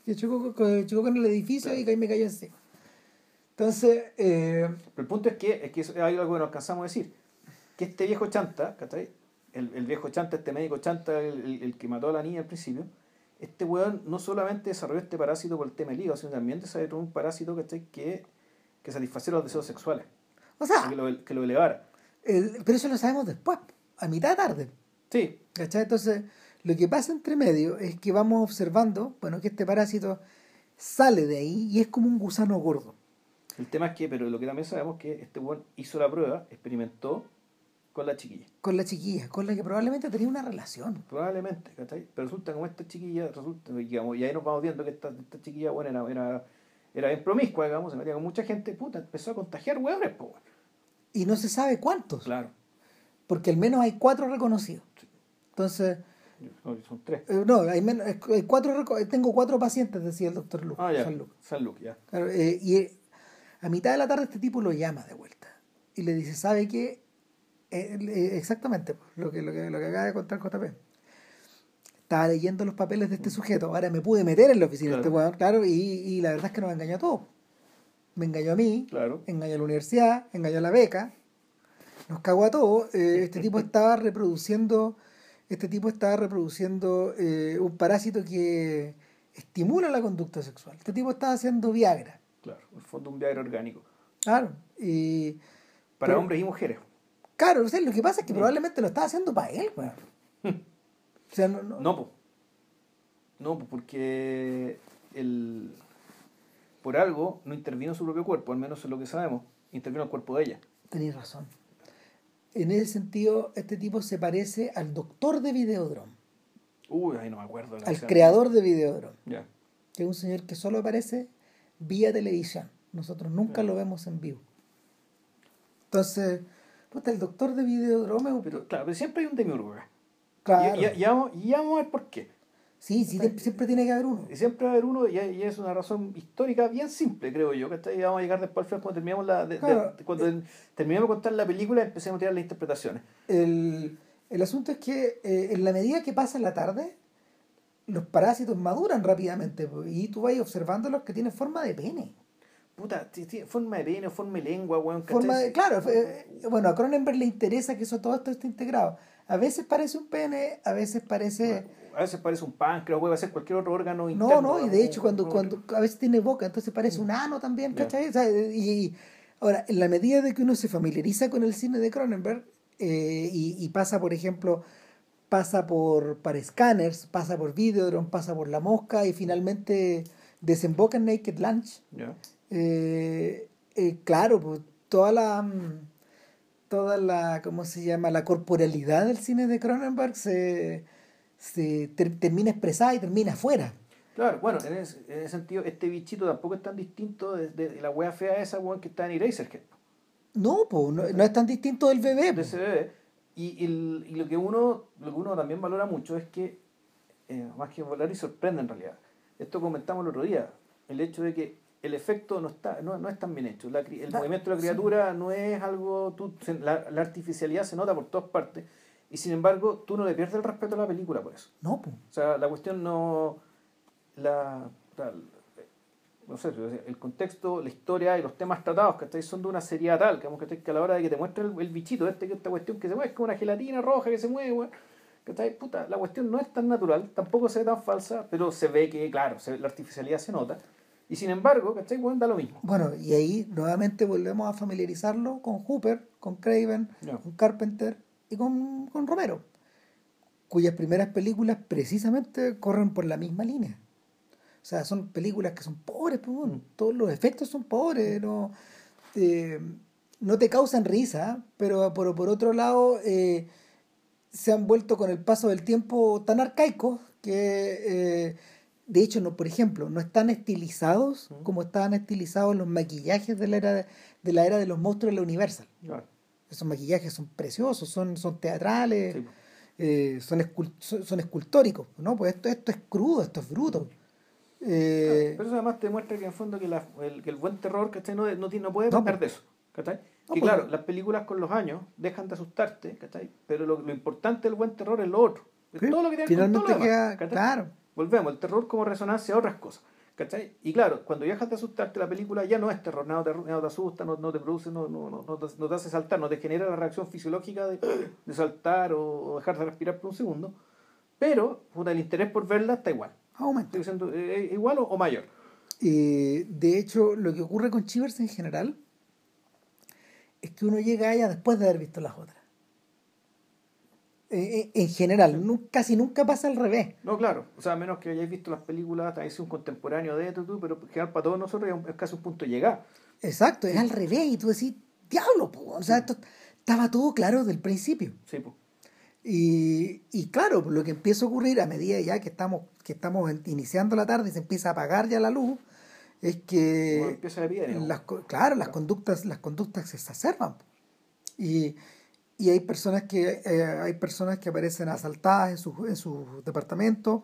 que chocó, con- chocó con el edificio Claro. y me cayó encima. Entonces, eh, Pero el punto es que, es que eso- hay algo que no alcanzamos a decir. Que este viejo chanta, ¿cachai? El, el viejo chanta, este médico chanta, el, el- que mató a la niña al principio, este weón no solamente desarrolló este parásito por el tema del hígado, sino también desarrolló un parásito, ¿cachai? Que, que satisfaciera los deseos sexuales, o sea, que lo, que lo elevara. el- pero eso lo sabemos después, a mitad de tarde. Sí, ¿Cachai? Entonces, lo que pasa entre medio es que vamos observando, bueno, que este parásito sale de ahí y es como un gusano gordo. el tema es que, pero lo que también sabemos es que este weón hizo la prueba, experimentó con la chiquilla. Con la chiquilla, con la que probablemente tenía una relación. Probablemente, ¿cachai? Pero resulta como esta chiquilla, resulta, digamos, y ahí nos vamos viendo que esta, esta chiquilla, bueno, era, era, era bien promiscua, digamos, se metía con mucha gente, puta, empezó a contagiar hueones, po, weón. Y no se sabe cuántos, Claro, porque al menos hay cuatro reconocidos. Entonces, no, son tres. eh, no, hay, menos, hay cuatro, tengo cuatro pacientes, decía el doctor Lu. Ah, ya, San Lucas. San Luke, ya. Claro, eh, y eh, a mitad de la tarde este tipo lo llama de vuelta y le dice, ¿sabe qué? Eh, exactamente pues, lo que, lo, que, lo que acaba de contar JP. Estaba leyendo los papeles de este sujeto, ahora me pude meter en la oficina de este weón, claro, y, y la verdad es que nos engañó a todos. Me engañó a mí, Claro. engañó a la universidad, engañó a la beca, nos cagó a todos. Eh, este tipo estaba reproduciendo, este tipo estaba reproduciendo eh, un parásito que estimula la conducta sexual. Este tipo estaba haciendo Viagra. Claro, en el fondo un Viagra orgánico. Claro, y Para Pero- hombres y mujeres. Claro, o sea, lo que pasa es que Mm. probablemente lo estaba haciendo para él, weón. O sea, no, no, No, po. No, po, porque el, por algo no intervino su propio cuerpo, al menos es lo que sabemos. Intervino el cuerpo de ella. tenéis razón. En ese sentido, este tipo se parece al doctor de Videodrome, Uy, ahí no me acuerdo. la al escena. creador de Videodrome, Ya. que es un señor que solo aparece vía televisión. Nosotros nunca Mm. lo vemos en vivo. Entonces, puta, el doctor de Videodrome Pero claro, pero siempre hay un demiurgo acá. Claro. Y, y- y vamos, y vamos a ver por qué. Sí, sí, siempre, siempre tiene que haber uno. Y siempre va a haber uno, y, y es una razón histórica bien simple, creo yo. que vamos a llegar después al final cuando terminemos la, de- de- Claro. cuando el- terminemos de contar la película, empecemos a tirar las interpretaciones. El, el asunto es que eh, en la medida que pasa la tarde, los parásitos maduran rápidamente y tú vas observando los que tienen forma de pene. Puta, forma de pene, forma de lengua, weón. Forma de, claro, eh, bueno, a Cronenberg le interesa que eso todo esto esté integrado. A veces parece un pene, a veces parece... A veces parece un páncreas, puede ser cualquier otro órgano No, interno. no, y digamos, de hecho cuando, cuando a veces tiene boca, entonces parece un ano también. ¿cachai? O sea, y, y- ahora, en la medida de que uno se familiariza con el cine de Cronenberg eh, y, y pasa, por ejemplo, pasa por para scanners, pasa por Videodrome, pasa por La Mosca y finalmente desemboca en Naked Lunch, Ya. Eh, eh, claro, pues toda la mm, toda la ¿cómo se llama? la corporalidad del cine de Cronenberg se, se ter- termina expresada y termina afuera. Claro, bueno, en ese, en ese sentido, este bichito tampoco es tan distinto de, de la wea fea esa, weón, que está en Eraserhead. No, pues no, no es tan distinto del bebé. de po. ese bebé. Y, el- y lo que uno lo que uno también valora mucho es que, eh, más que valorar y sorprende en realidad, esto comentamos el otro día, el hecho de que el efecto no está no, no es tan bien hecho. La el Da- movimiento de la sí. criatura no es algo... tú- la, la artificialidad se nota por todas partes y sin embargo tú no le pierdes el respeto a la película por eso. No, pues. O sea, la cuestión no... La, la- no sé, el contexto, la historia y los temas tratados, ¿cachai? Son de una seriedad tal, que, ¿cachai? que a la hora de que te muestre el, el bichito, este, que esta cuestión que se mueve, es como una gelatina roja que se mueve, weón. ¿cachai? Puta, la cuestión no es tan natural, tampoco se ve tan falsa, pero se ve que, claro, se- la artificialidad se nota. Y sin embargo, ¿cachai? Bueno, da lo mismo. Bueno, y ahí nuevamente volvemos a familiarizarlo con Hooper, con Craven, con Carpenter y con, con Romero, cuyas primeras películas precisamente corren por la misma línea. O sea, son películas que son pobres, pues, bueno, Mm. todos los efectos son pobres, no, eh, no te causan risa, pero por, por otro lado, eh, se han vuelto con el paso del tiempo tan arcaicos que, eh, de hecho, no, por ejemplo, no están estilizados como estaban estilizados los maquillajes de la era de, de la era de los monstruos de la Universal. Claro. Esos maquillajes son preciosos, son, son teatrales, Sí, eh, son, escul- son, son escultóricos, ¿no? Pues esto, esto es crudo, esto es bruto. Eh, Pero eso además te muestra que en el fondo que, la- el, que el buen terror, ¿cachai? No, no, no puede No, de eso. ¿cachai? No, y claro, las películas con los años dejan de asustarte, ¿cachai? Pero lo, lo importante del buen terror es lo otro. Es todo lo que tiene que claro. Volvemos, el terror como resonancia a otras cosas. ¿Cachai? Y claro, cuando dejas de asustarte, la película ya no es terror, nada te, asusta, no, no te produce, no, no, no, no te, no te hace saltar, no te genera la reacción fisiológica de, de saltar o, dejar de respirar por un segundo. Pero, puta, el interés por verla está igual. Aumenta. Sigue siendo eh, igual o, o mayor. Eh, de hecho, lo que ocurre con Chivers en general es que uno llega a ella después de haber visto las otras. Eh, en general, casi nunca pasa al revés. No, claro. O sea, a menos que hayáis visto las películas, también un contemporáneo de esto, pero para todos nosotros es, casi un punto de llegar. Exacto, es al revés y tú decís, diablo, po", o sea, esto estaba todo claro desde el principio. Sí, pues. Y, y claro, lo que empieza a ocurrir a medida ya que estamos, que estamos iniciando la tarde y se empieza a apagar ya la luz, es que empieza la epidemia. las, co- claro, las conductas, las conductas se exacerban. Y, y hay personas que eh, hay personas que aparecen asaltadas en sus en sus departamentos,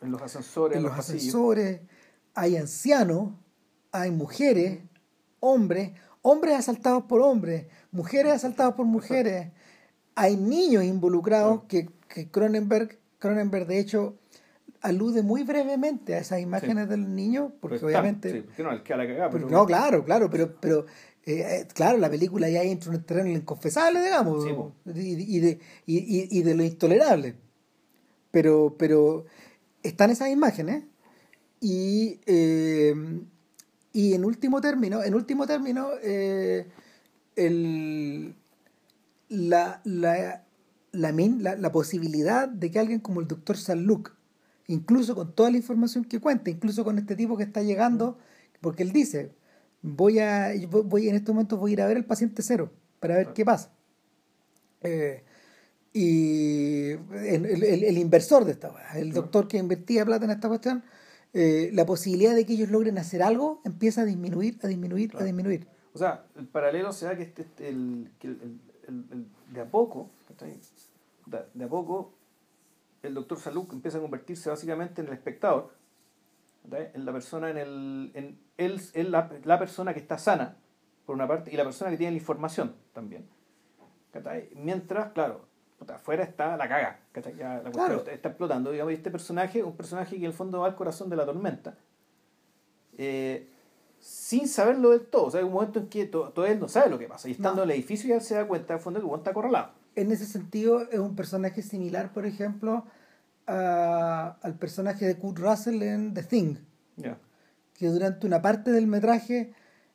En los ascensores, en los los ascensores, hay ancianos, hay mujeres, hombres, hombres asaltados por hombres, mujeres asaltadas por mujeres, hay niños involucrados que, que Cronenberg, Cronenberg de hecho alude muy brevemente a esas imágenes del niño, porque Pues obviamente Sí, porque no, el que a la cagada. pero pero- no, claro, claro, pero, pero eh, eh, claro, la película ya entra en un terreno inconfesable, digamos, Sí, y, y de, y, de lo intolerable. Pero, pero están esas imágenes y, eh, y en último término, en último término, eh, el, la, la, la, la, la posibilidad de que alguien como el doctor Saluk, incluso con toda la información que cuenta, incluso con este tipo que está llegando, porque él dice, voy a, voy- en este momento voy a ir a ver al paciente cero para ver qué pasa. Eh, y el, el- inversor de esta el doctor que invertía plata en esta cuestión, eh, la posibilidad de que ellos logren hacer algo empieza a disminuir, a disminuir, a disminuir. O sea, el paralelo se da que, este, este- el, que el, de a poco, de, a poco, el doctor Saluk empieza a convertirse básicamente en el espectador, en la persona, en el, en él, él la, la persona que está sana, por una parte, y la persona que tiene la información también. ¿cachai? Mientras, claro, puta, afuera está la caga, ¿cachai? Ya la Claro. está, está explotando. Digamos, y este personaje, un personaje que en el fondo va al corazón de la tormenta, eh, sin saberlo del todo. O sea, hay un momento en que to- todo él no sabe lo que pasa. Y estando No. en el edificio ya se da cuenta, en el fondo, que Juan está acorralado. En ese sentido, es un personaje similar, por ejemplo, a- al personaje de Kurt Russell en The Thing, Ya. Que durante una parte del metraje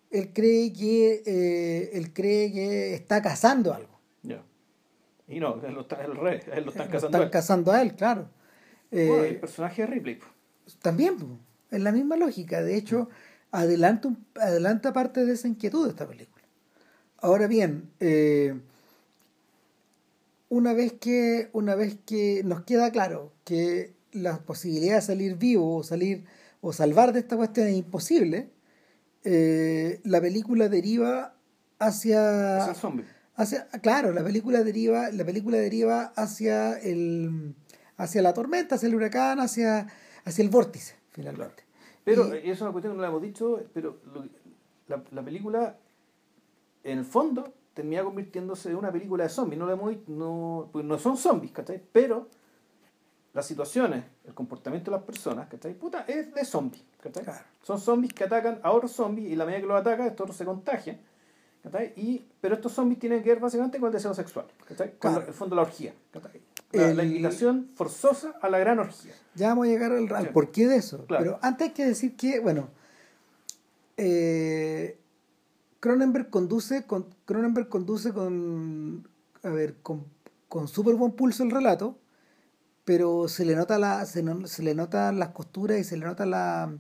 él cree que eh, él cree que está cazando algo. Ya. Y no, él lo está, el rey, él lo están Lo casando. están a él. cazando a él, claro. Eh, Bueno, el personaje de Ripley. También, es la misma lógica. De hecho, adelanta, adelanta parte de esa inquietud de esta película. Ahora bien, eh, una, vez que, una vez que nos queda claro que la posibilidad de salir vivo o salir o salvar de esta cuestión es imposible, eh, la película deriva hacia hacia claro la película deriva la película deriva hacia el hacia la tormenta hacia el huracán hacia hacia el vórtice finalmente Pero, Y- eh, eso es una cuestión que no la hemos dicho, pero lo- la, la película, en el fondo, termina convirtiéndose en una película de zombies. No, la hemos, no, pues no son zombies, ¿cachai? Pero las situaciones, el comportamiento de las personas, ¿cachai? Puta, es de zombies, ¿cachai? Claro. Son zombies que atacan a otros zombies y la medida que los atacan, estos otros se contagian. ¿cachai? Y, pero estos zombies tienen que ver básicamente con el deseo sexual, ¿cachai? Con Claro. la- el fondo de la orgía, ¿cachai? La, la El- invitación forzosa a la gran orgía. ya vamos a llegar al, al Sí. porqué de eso Claro. pero antes hay que decir que bueno eh, Cronenberg conduce con Cronenberg conduce con a ver con, con súper buen pulso el relato pero se le nota la se, no- se le notan las costuras y se le nota la,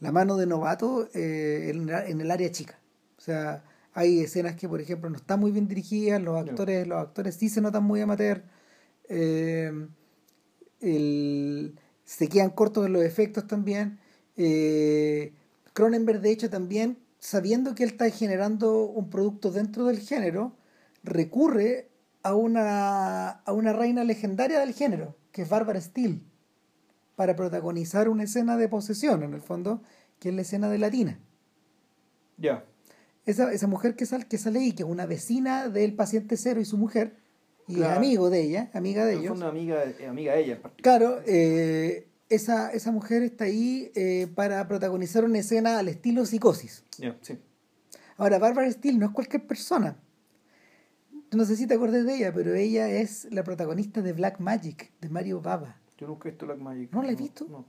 la mano de novato eh, en, en el área chica o sea hay escenas que por ejemplo no están muy bien dirigidas los actores los actores sí se notan muy amateur Eh, el, se quedan cortos en los efectos también. Eh, Cronenberg, de hecho, también, sabiendo que él está generando un producto dentro del género, recurre a una, a una reina legendaria del género, que es Barbara Steele, para protagonizar una escena de posesión, en el fondo, que es la escena de Latina. Ya. Esa, esa mujer que sale, que sale ahí, que es una vecina del paciente cero y su mujer, y es Claro. amigo de ella, amiga de En ellos. fondo, amiga, eh, amiga de ella en particular. Claro, eh, esa, esa mujer está ahí eh, para protagonizar una escena al estilo psicosis. Ya, sí. Ahora, Barbara Steele no es cualquier persona. No sé si te acuerdas de ella, pero ella es la protagonista de Black Magic, de Mario Baba. Yo nunca he visto Black Magic. ¿No la he visto? No.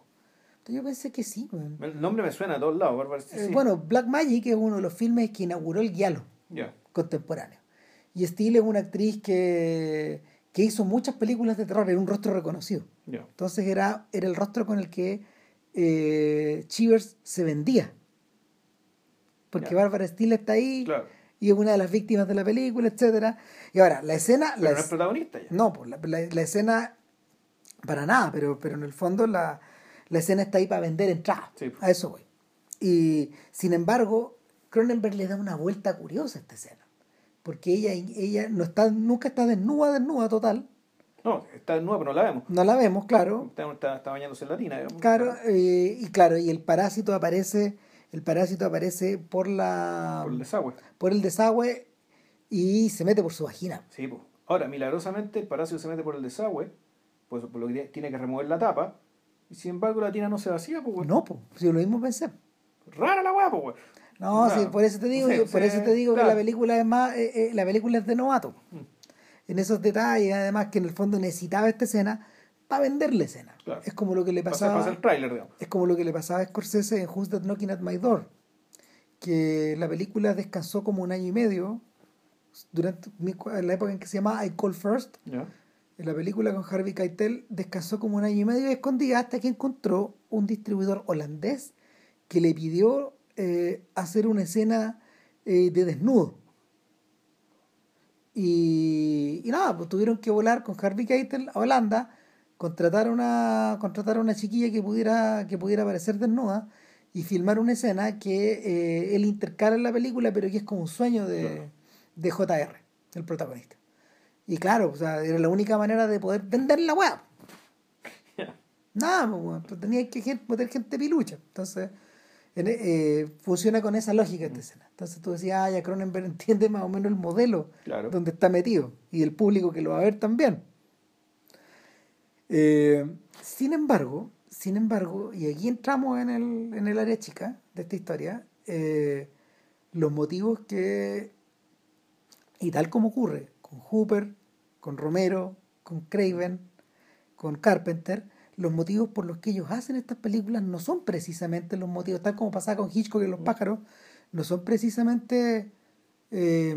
Yo pensé que sí, weón. El nombre me suena a todos lados, Bárbara. Sí, Eh, sí. Bueno, Black Magic es uno de los filmes que inauguró el guialo Ya. contemporáneo. Y Steele es una actriz que, que hizo muchas películas de terror, era un rostro reconocido. Ya. Entonces era, era el rostro con el que eh, Chivers se vendía. Porque Ya. Bárbara Steele está ahí Claro. Y es una de las víctimas de la película, etcétera Y ahora, la escena... Pero la no es protagonista ya. no, pues la, la- la escena, para nada, pero, pero en el fondo la, la escena está ahí para vender entradas. Sí. pues. A eso voy. Y sin embargo, Cronenberg le da una vuelta curiosa a esta escena. Porque ella, ella no está, nunca está desnuda, desnuda total. No, está de nuevo, pero no la vemos. No la vemos, claro. Está, está, está bañándose en la tina, digamos. Claro, eh, y claro, y el parásito aparece, el parásito aparece por la Por el desagüe. por el desagüe y se mete por su vagina. Sí, pues. Ahora, milagrosamente, el parásito se mete por el desagüe, pues por lo que tiene- que remover la tapa, y sin embargo la tina no se vacía, pues, güey. No, pues, si lo mismo pensé. Rara la weá, pues, güey. No, Claro. sí, por eso te digo, Sí, yo- por sí, eso te digo claro. que la película es más, eh, eh, la película es de novato. Mm. En esos detalles, además que en el fondo necesitaba esta escena para vender la escena. Claro. Es como lo que le Pasa, pasaba, pasa el tráiler, digamos. es como lo que le pasaba a Scorsese en Who's That Knocking at My Door, que la película descansó como un año y medio durante la época en que se llamaba I Call First. En la película con Harvey Keitel descansó como un año y medio escondida hasta que encontró un distribuidor holandés que le pidió eh, hacer una escena eh, de desnudo. Y, y nada, pues tuvieron que volar con Harvey Keitel a Holanda, contratar a una, contratar a una chiquilla que pudiera, que pudiera aparecer desnuda y filmar una escena que eh, él intercala en la película, pero que es como un sueño de, Claro. de JR, el protagonista. Y claro, o sea, era la única manera de poder vender la web. Nada, pues, pues tenía que meter gente pilucha. Entonces, en- eh, funciona con esa lógica esta escena. Entonces tú decías, ah, ya Cronenberg entiende más o menos el modelo Claro. donde está metido y el público que lo va a ver también. Eh, sin embargo, sin embargo, y aquí entramos en el, en el área chica de esta historia, eh, los motivos que, y tal como ocurre con Hooper, con Romero, con Craven, con Carpenter, los motivos por los que ellos hacen estas películas no son precisamente los motivos, tal como pasaba con Hitchcock y los pájaros, no son precisamente eh,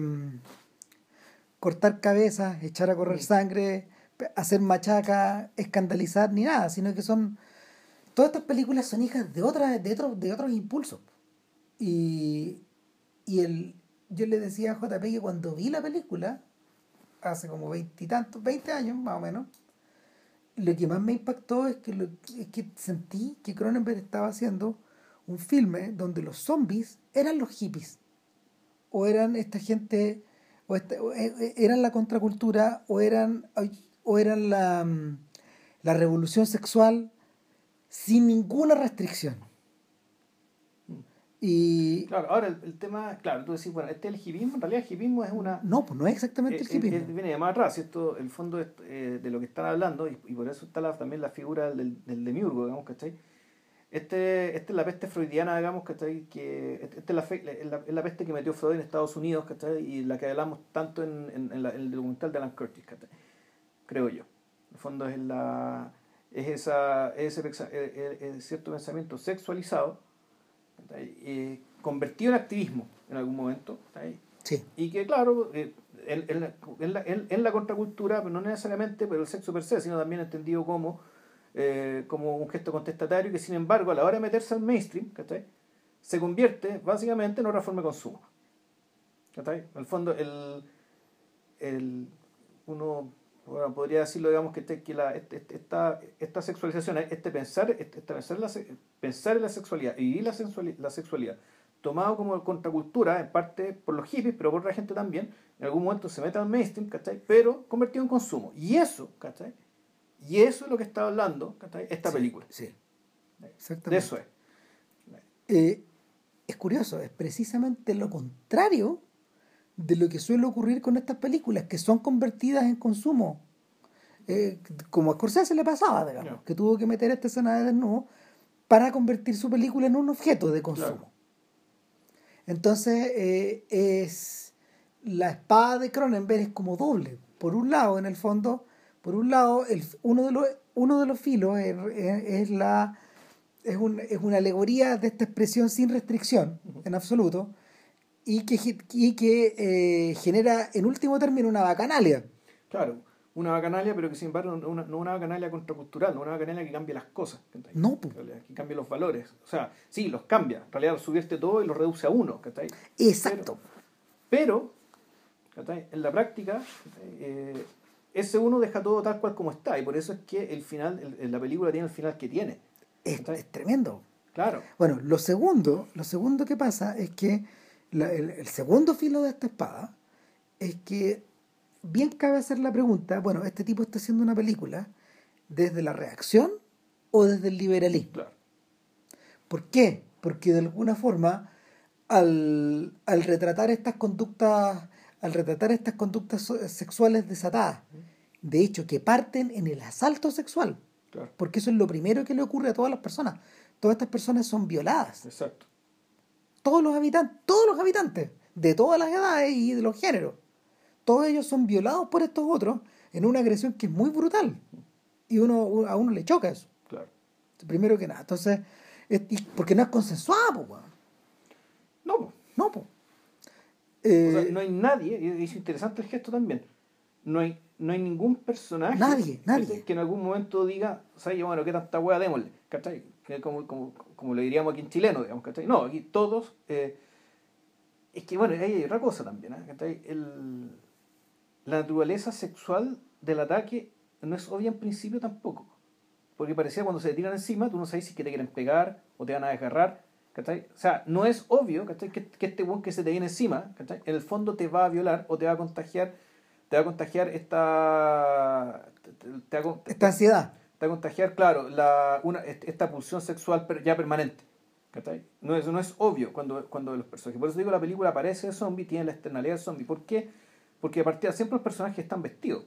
cortar cabezas, echar a correr sangre, hacer machaca, escandalizar, ni nada, sino que son... Todas estas películas son hijas de, otras de, otros, de otros impulsos. Y, y el, yo le decía a JP que cuando vi la película, hace como veintitantos, veinte años más o menos, lo que más me impactó es que, lo- es que sentí que Cronenberg estaba haciendo un filme donde los zombies eran los hippies o eran esta gente o, esta- o, eh, eh, eran la contracultura o eran o eran la, mm, la revolución sexual sin ninguna restricción y Claro, ahora el, el tema, claro, tú decís, bueno, este es el hipismo, en realidad el hipismo es una... no pues no es exactamente eh, el hipismo eh, viene de más atrás, ¿cierto? El fondo es, eh, de lo que están hablando, y, y por eso está la- también la figura del, del demiurgo, digamos, ¿cachai? Este, esta es la peste freudiana, digamos, ¿cachai? Que, esta es, la, fe- es, la, es la peste que metió Freud en Estados Unidos, ¿cachai? Y la que hablamos tanto en, en, en la- en el documental de Alan Curtis, ¿cachai? Creo yo. En el fondo es la es esa es ese pensa- eh, eh, es cierto pensamiento sexualizado. Eh, convertido en activismo en algún momento sí y que claro eh, en, en la, en, la, en- la contracultura pero no necesariamente pero el sexo per se sino también entendido como eh, como un gesto contestatario que sin embargo a la hora de meterse al mainstream ¿cachai? se convierte básicamente en otra forma de consumo ¿cachai? en el fondo el, el uno bueno, podría decirlo, digamos, que, este, que la, este, este, esta, esta sexualización, este pensar, este, pensar, en la, pensar en la sexualidad y la, la sexualidad, tomado como contracultura, en parte por los hippies, pero por otra gente también, en algún momento se mete al mainstream, ¿cachai? Pero convertido en consumo. Y eso, ¿cachai? Y eso es lo que está hablando, ¿cachai? Esta película. Sí. Exactamente. De eso es. Eh, es curioso, es precisamente lo contrario de lo que suele ocurrir con estas películas, que son convertidas en consumo. Eh, como a Scorsese le pasaba, digamos, que tuvo que meter esta escena de desnudo para convertir su película en un objeto de consumo. Entonces, eh, es la espada de Cronenberg es como doble. Por un lado, en el fondo, por un lado, el, uno, de los, uno de los filos es, la es, un, es, una alegoría de esta expresión sin restricción, en absoluto, y que, y que eh, genera, en último término, una bacanalia. Claro, una bacanalia, pero que sin embargo no una, no una bacanalia contracultural, no una bacanalia que cambie las cosas. No, que cambie los valores. O sea, sí, los cambia. En realidad subiste todo y lo reduce a uno. Exacto. Pero, en la práctica, eh, ese uno deja todo tal cual como está. Y por eso es que el final, la película tiene el final que tiene. Es, es, tremendo. Claro. Bueno, lo segundo, lo segundo que pasa es que el, segundo filo de esta espada es que bien cabe hacer la pregunta, bueno, este tipo está haciendo una película desde la reacción o desde el liberalismo. Claro. ¿Por qué? Porque de alguna forma, al, al, retratar estas conductas, al retratar estas conductas sexuales desatadas, de hecho, que parten en el asalto sexual, porque eso es lo primero que le ocurre a todas las personas. Todas estas personas son violadas. Exacto todos los habitantes, todos los habitantes, de todas las edades y de los géneros, todos ellos son violados por estos otros en una agresión que es muy brutal. Y uno, a uno le choca eso. Claro. Primero que nada. Entonces, porque no es consensuado, pues. No, No, pues. no hay nadie, y es interesante el gesto también, no hay, no hay ningún personaje nadie, nadie. Que, en algún momento diga, ¿sabes? Bueno, ¿qué tanta hueá démosle? ¿Cachai? Como, como, como le diríamos aquí en chileno, digamos, ¿cachai? No, aquí todos... Eh, es que, bueno, hay otra cosa también, ¿eh? El, la naturaleza sexual del ataque no es obvia en principio tampoco. Porque parecía cuando se te tiran encima, tú no sabes si que te quieren pegar o te van a desgarrar. ¿cachai? O sea, no es obvio ¿cachai? Que, que este buen que se te viene encima, ¿cachai? en el fondo te va a violar o te va a contagiar, te va a contagiar esta... esta ansiedad contagiar, claro, la, una, esta pulsión sexual ya permanente. No, eso no es obvio cuando, cuando los personajes. Por eso digo, la película aparece de zombie, tiene la externalidad de zombie. ¿Por qué? Porque a partir de siempre los personajes están vestidos.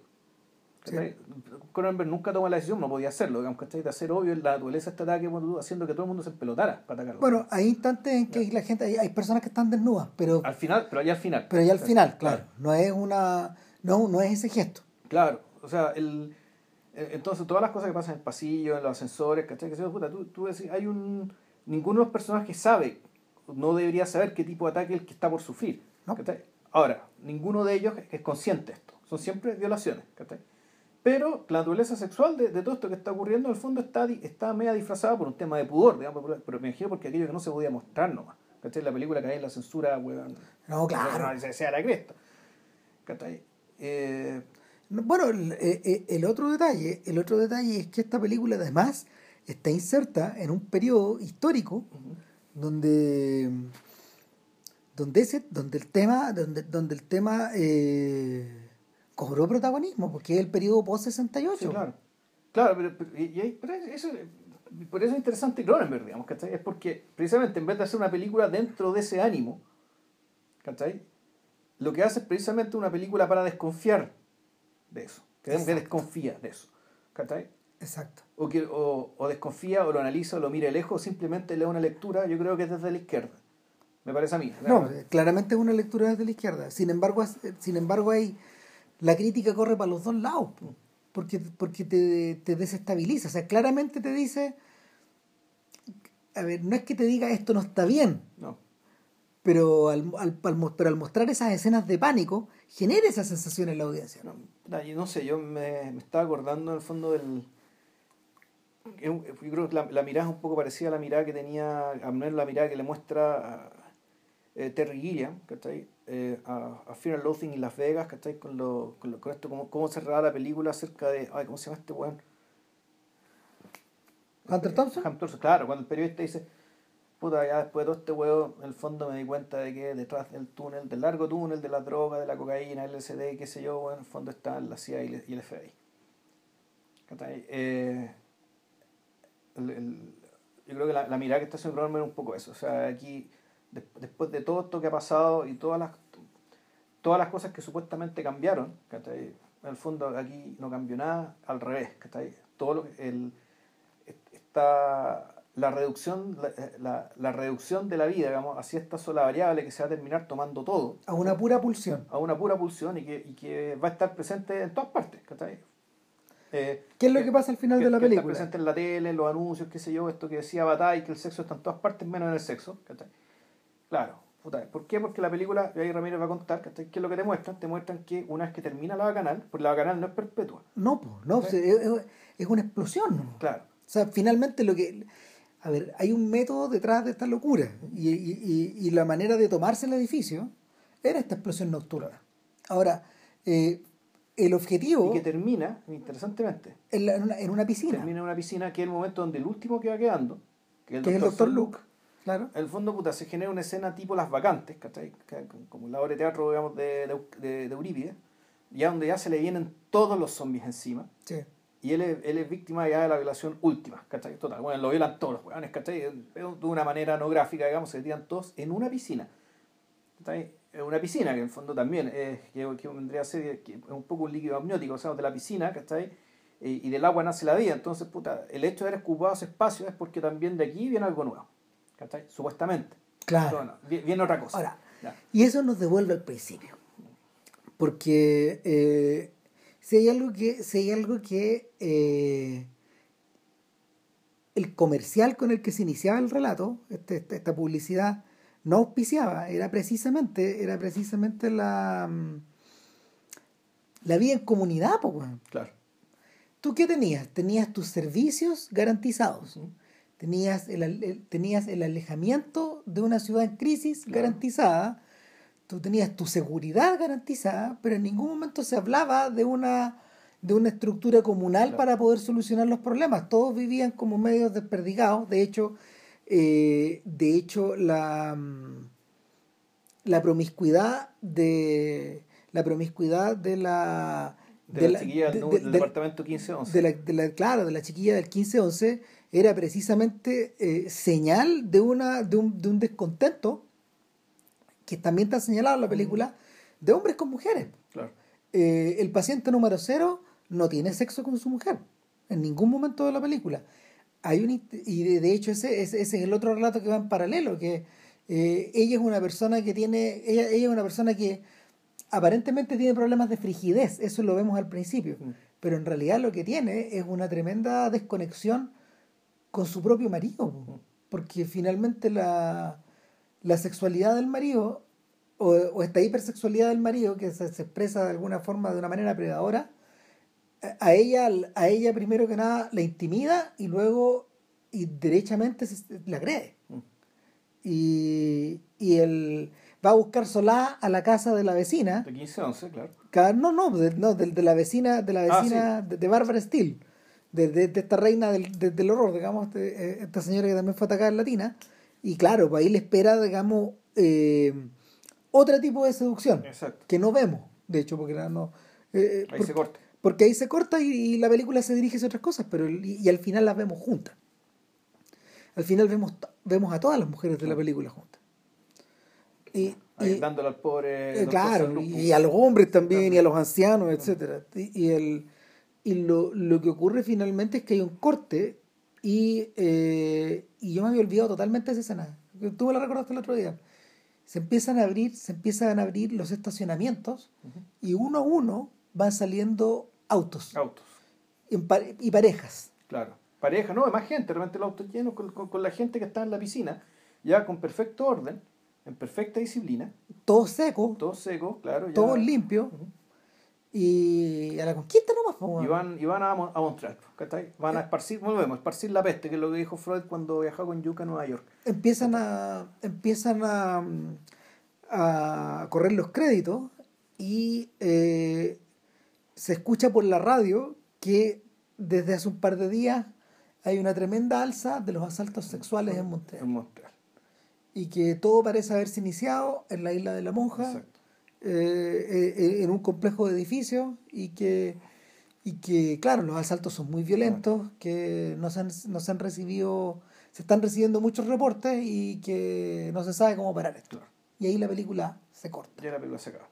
Cronenberg nunca toma la decisión, no podía hacerlo, digamos, ¿cachai? De hacer obvio la naturaleza de este ataque haciendo que todo el mundo se pelotara para atacarlo. Bueno, hay instantes en que la gente, hay, personas que están desnudas, pero... Al final, pero allá al final. Pero allá al final, claro. No es una... No, no es ese gesto. Claro, o sea, el entonces, todas las cosas que pasan en el pasillo, en los ascensores, ¿cachai? Que puta, tú, tú decís, hay un. Ninguno de los personajes sabe, no debería saber qué tipo de ataque es el que está por sufrir. ¿no? Ahora, ninguno de ellos es consciente de esto. Son siempre violaciones. ¿cachai? Pero la naturaleza sexual de, de, todo esto que está ocurriendo, en el fondo, está, está media disfrazada por un tema de pudor, digamos, pero me imagino porque aquello que no se podía mostrar nomás. ¿cachai? La película hay en la censura, weón. No, claro. No, sea la cresta. ¿cachai? Eh, bueno, eh, eh, el, otro detalle, el otro detalle es que esta película además está inserta en un periodo histórico donde donde ese, donde el tema, donde, donde el tema eh, cobró protagonismo, porque es el periodo post 68. claro. Claro, pero, y, eso, por eso es interesante Cronenberg, digamos, ¿cachai? Es porque precisamente en vez de hacer una película dentro de ese ánimo, ¿cachai? Lo que hace es precisamente una película para desconfiar de eso, que, desconfía de eso. ¿Cachai? Exacto. O, que, o, o, desconfía, o lo analiza, o lo mira lejos, o simplemente lee una lectura, yo creo que es desde la izquierda. Me parece a mí. No, claramente es una lectura desde la izquierda. Sin embargo, sin embargo hay, la crítica corre para los dos lados, porque, porque te, te desestabiliza. O sea, claramente te dice, a ver, no es que te diga esto no está bien. No pero al, al, al, mostrar esas escenas de pánico, genera esa sensación en la audiencia. No, yo no sé, yo me, me, estaba acordando en el fondo del... Yo creo que la, la, mirada es un poco parecida a la mirada que tenía Amner, la mirada que le muestra eh, Terry Gilliam, ¿cachai? Eh, a, a Fear and Loathing en Las Vegas, ¿cachai? Con, lo, con, lo- con esto, cómo, cómo cerraba la película acerca de, ay, ¿cómo se llama este weón? Hunter Thompson. Hunter Thompson, claro, cuando el periodista dice, puta, ya después de todo este huevo, en el fondo me di cuenta de que detrás del túnel, del largo túnel de la droga, de la cocaína, LSD, qué sé yo, bueno, en el fondo están la CIA y el- FBI. Eh, el- el- yo creo que la, la mirada que está haciendo Cronenberg es un poco eso. O sea, aquí, des- después de todo esto que ha pasado y todas las todas las cosas que supuestamente cambiaron, ¿cachai? En el fondo aquí no cambió nada, al revés, ¿cachai? Todo lo el, está la reducción, la, la- la reducción de la vida, digamos, hacia esta sola variable que se va a terminar tomando todo, A una pura pulsión. a una pura pulsión y que, y que va a estar presente en todas partes, ¿cachai? Eh, ¿Qué es lo que pasa al final que- de la que está película? presente en la tele, en los anuncios, qué sé yo, esto que decía Bataille, que el sexo está en todas partes menos en el sexo. ¿cachai? Claro, puta, ¿por qué? Porque la película, y ahí Ramírez va a contar, ¿cachai? ¿qué es lo que te muestran? Te muestran que una vez que termina la bacanal, pues la bacanal no es perpetua. No, po, no, es- es una explosión. ¿no? Claro, O sea, finalmente lo que... A ver, hay un método detrás de esta locura y, y- y- la manera de tomarse el edificio era esta explosión nocturna. Ahora, eh, el objetivo y que termina, interesantemente, en, la- en una, en una piscina, termina en una piscina que es el momento donde el último que va quedando, que es el que es el doctor Luke. Claro. En el fondo, puta, se genera una escena tipo Las Vacantes, ¿cachai? Como la obra de teatro, digamos, de, de, de, de Eurípides, ya donde ya se le vienen todos los zombies encima. Sí. Y él es, él es víctima ya de la violación última, ¿cachai? Total, bueno, lo violan todos los weones, ¿cachai? De una manera no gráfica, digamos, se tiran todos en una piscina. ¿cachai? Una piscina que en el fondo también es, que, que vendría a ser que es un poco un líquido amniótico, o sea, de la piscina, ¿cachai? Y del agua nace la vida. Entonces, puta, el hecho de haber ocupado ese espacio es porque también de aquí viene algo nuevo, ¿cachai? Supuestamente. Claro. Viene otra cosa. Ahora, Ya. Y eso nos devuelve al principio. Porque eh, si hay algo que, si hay algo que eh, el comercial con el que se iniciaba el relato, este- esta, esta publicidad, no auspiciaba, era precisamente, era precisamente la, mm, la vida en comunidad, weón. Claro. ¿Tú qué tenías? Tenías tus servicios garantizados. Tenías el, el- tenías el alejamiento de una ciudad en crisis Claro. garantizada. Tú tenías tu seguridad garantizada, pero en ningún momento se hablaba de una, de una estructura comunal Claro. para poder solucionar los problemas. Todos vivían como medios desperdigados. De hecho, eh, de hecho la, la promiscuidad de la promiscuidad de la De, la, la- chiquilla del, de- del de- departamento 1511. de la, de la- claro, de la chiquilla del 15-11 era precisamente eh, señal de, una, de, un, de un descontento que también está señalado en la película de hombres con mujeres. Claro. Eh, el paciente número cero no tiene sexo con su mujer en ningún momento de la película. Hay un, y de, de hecho ese, ese, ese es el otro relato que va en paralelo, que eh, ella es una persona que tiene, ella, ella es una persona que aparentemente tiene problemas de frigidez, eso lo vemos al principio, Mm. pero en realidad lo que tiene es una tremenda desconexión con su propio marido, po. porque finalmente la, la sexualidad del marido o, o esta hipersexualidad del marido que se, se expresa de alguna forma de una manera predadora a- ella a ella primero que nada la intimida y luego y derechamente se- la agrede Mm. y, y él va a buscar solá a la casa de la vecina De 1511, claro. Cada- no, no, de, no, de, de la vecina, de la Ah, vecina de, de Barbara Steele, de, de- esta reina del, de- del horror, digamos, de, eh, esta señora que también fue atacada en Latina, y claro, pues ahí le espera, digamos, eh, otro tipo de seducción, Exacto. que no vemos, de hecho, porque no, eh, Ahí por- se corta. porque ahí se corta y, y la película se dirige hacia otras cosas, pero y, y al final las vemos juntas. Al final vemos, vemos a todas las mujeres de la película juntas. Y, Ahí y- dándole al pobre. eh, claro, y a los hombres también, y a los ancianos, etcétera. Y, y el, y lo, lo que ocurre finalmente es que hay un corte y, eh, y yo me había olvidado totalmente de esa escena. Tú me la recordaste el otro día. Se empiezan a abrir, se empiezan a abrir los estacionamientos y uno a uno van saliendo autos Autos, pare- y parejas. claro. Pareja, no, más gente, realmente el auto lleno con, con- con la gente que está en la piscina, ya con perfecto orden, en perfecta disciplina, Todo seco, todo seco, claro. ya- todo limpio. Y a la conquista nomás. po, Y weón. van, y van a, a mostrar, ¿cachai? Van a esparcir, volvemos, esparcir la peste, que es lo que dijo Freud cuando viajó con Yuka a Nueva York. empiezan a empiezan a, a correr los créditos y eh, se escucha por la radio que desde hace un par de días hay una tremenda alza de los asaltos sexuales en Montreal. En Montreal. Y que todo parece haberse iniciado en la isla de la monja, Exacto. Eh, eh, en un complejo de edificios y que, y que, claro, los asaltos son muy violentos, que no se, han, no se han recibido, se están recibiendo muchos reportes y que no se sabe cómo parar esto. Y ahí la película se corta. Ya la película se acaba.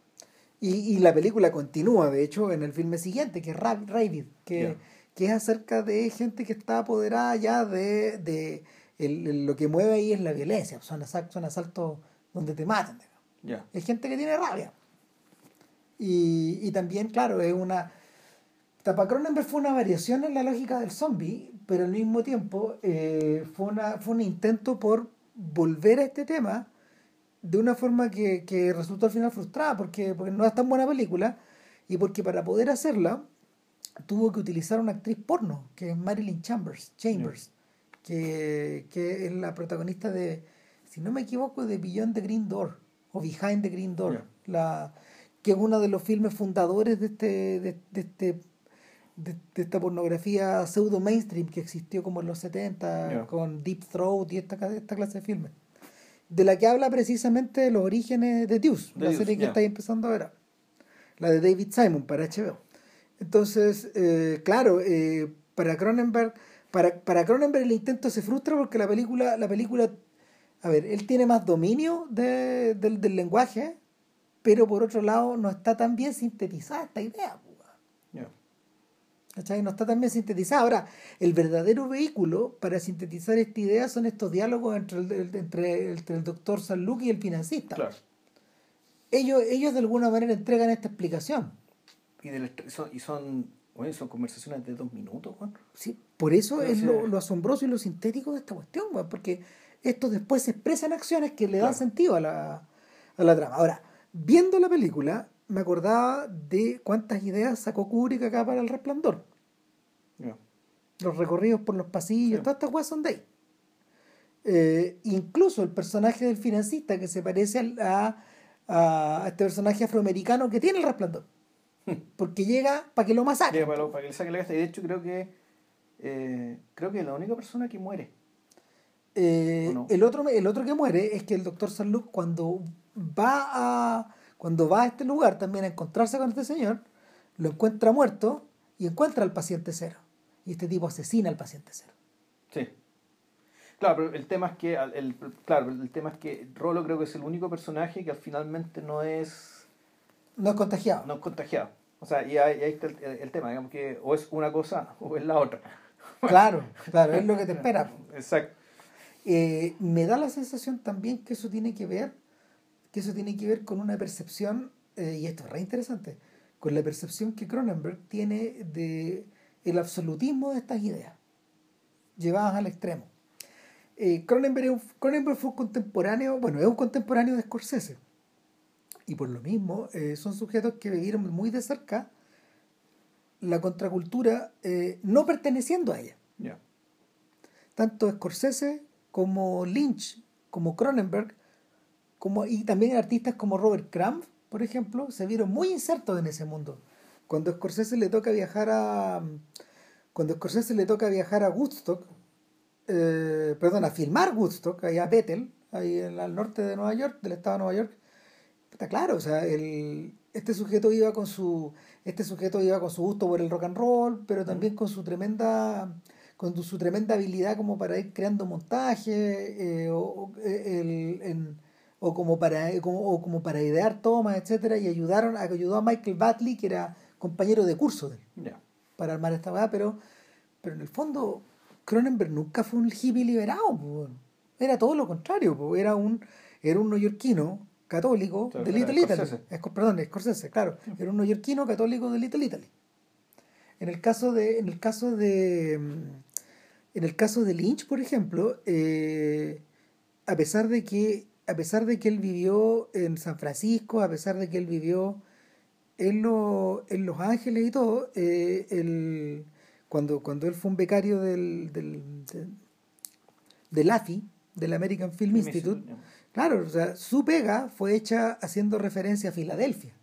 Y, y la película continúa, de hecho, en el filme siguiente, que es Ra- Rabid, que, Ya. que es acerca de gente que está apoderada ya de, de el- el- lo que mueve ahí es la violencia, son, asal- son asaltos donde te matan. Ya. Es gente que tiene rabia. Y, y también, claro, es una... Tapa Cronenberg fue una variación en la lógica del zombie, pero al mismo tiempo eh, fue, una, fue un intento por volver a este tema de una forma que, que resultó al final frustrada, porque, porque no es tan buena película y porque para poder hacerla tuvo que utilizar una actriz porno, que es Marilyn Chambers, Chambers que, que es la protagonista de, si no me equivoco, de Beyond the Green Door o Behind the Green Door, la, que es uno de los filmes fundadores de este, de, de este de, de esta pornografía pseudo mainstream que existió como en los 70 Ya. con Deep Throat y esta, esta clase de filmes de la que habla precisamente los orígenes de Deuce, De la Deuce, serie que ya. estáis empezando a ver ahora. la de David Simon para HBO entonces eh, claro eh, para Cronenberg para, para Cronenberg el intento se frustra porque la película la película a ver él tiene más dominio de- del, del lenguaje pero por otro lado no está tan bien sintetizada esta idea. ¿Cachai? No está tan bien sintetizada. Ahora, el verdadero vehículo para sintetizar esta idea son estos diálogos entre el, el- entre, entre el doctor Sanluc y el financista. Claro. Ellos, ellos de alguna manera entregan esta explicación. Y, son, y son, oye, son conversaciones de dos minutos, Juan. ¿sí? Por eso Pero es lo, lo asombroso y lo sintético de esta cuestión, weón, porque esto después se expresa en acciones que le dan Claro. sentido a la, a la trama. Ahora, viendo la película, me acordaba de cuántas ideas sacó Kubrick acá para El Resplandor. Los recorridos por los pasillos, Sí. todas estas cosas son de ahí. Eh, incluso el personaje del financista que se parece a, a este personaje afroamericano que tiene el resplandor. Porque llega para que lo masacre. Llega para, que le saque la gasta. Y de hecho creo que eh, creo que es la única persona que muere. Eh, el, otro, el otro que muere es que el doctor Sanluc cuando va a cuando va a este lugar también a encontrarse con este señor, lo encuentra muerto y encuentra al paciente cero. Y este tipo asesina al paciente cero. Sí. Claro, pero el tema es que el, claro, el tema es que Rolo creo que es el único personaje que al finalmente no es No es contagiado. no es contagiado. O sea, y ahí, ahí está el, el tema, digamos que o es una cosa o es la otra. Claro, claro, es lo que te espera. Exacto. Eh, me da la sensación también que eso tiene que ver, que eso tiene que ver con una percepción, eh, y esto es re interesante, con la percepción que Cronenberg tiene de el absolutismo de estas ideas, llevadas al extremo. Eh, Cronenberg, Cronenberg fue un contemporáneo, bueno, es un contemporáneo de Scorsese. Y por lo mismo, eh, son sujetos que vivieron muy de cerca la contracultura no perteneciendo a ella tanto Scorsese como Lynch, como Cronenberg, como, y también artistas como Robert Crumb, por ejemplo, se vieron muy insertos en ese mundo. Cuando a Scorsese le toca viajar a cuando Scorsese le toca viajar a Woodstock, eh, perdón, a filmar Woodstock, ahí a Bethel, ahí en- al norte de Nueva York, del estado de Nueva York, está claro, o sea, el, este sujeto iba con su este sujeto iba con su gusto por el rock and roll, pero también con su tremenda con su tremenda habilidad como para ir creando montaje eh, o, o, eh, el- en- o como para eh, como, o como para idear tomas etcétera y ayudaron ayudó a Michael Batley que era compañero de curso de él para armar esta weá, pero, pero en el fondo Cronenberg nunca fue un hippie liberado, po, era todo lo contrario, po. era un era un neoyorquino católico Claro, de Little Italy, Scorsese. Es- perdón, Scorsese, claro, era un neoyorquino católico de Little Italy. En el caso de en el caso de mm, en el caso de Lynch, por ejemplo, eh, a pesar de que a pesar de que él vivió en San Francisco, a pesar de que él vivió en, lo- en Los Ángeles y todo, eh, él- cuando, cuando él fue un becario del, del, del, del AFI, del American Film Institute, claro, o sea, su pega fue hecha haciendo referencia a Filadelfia,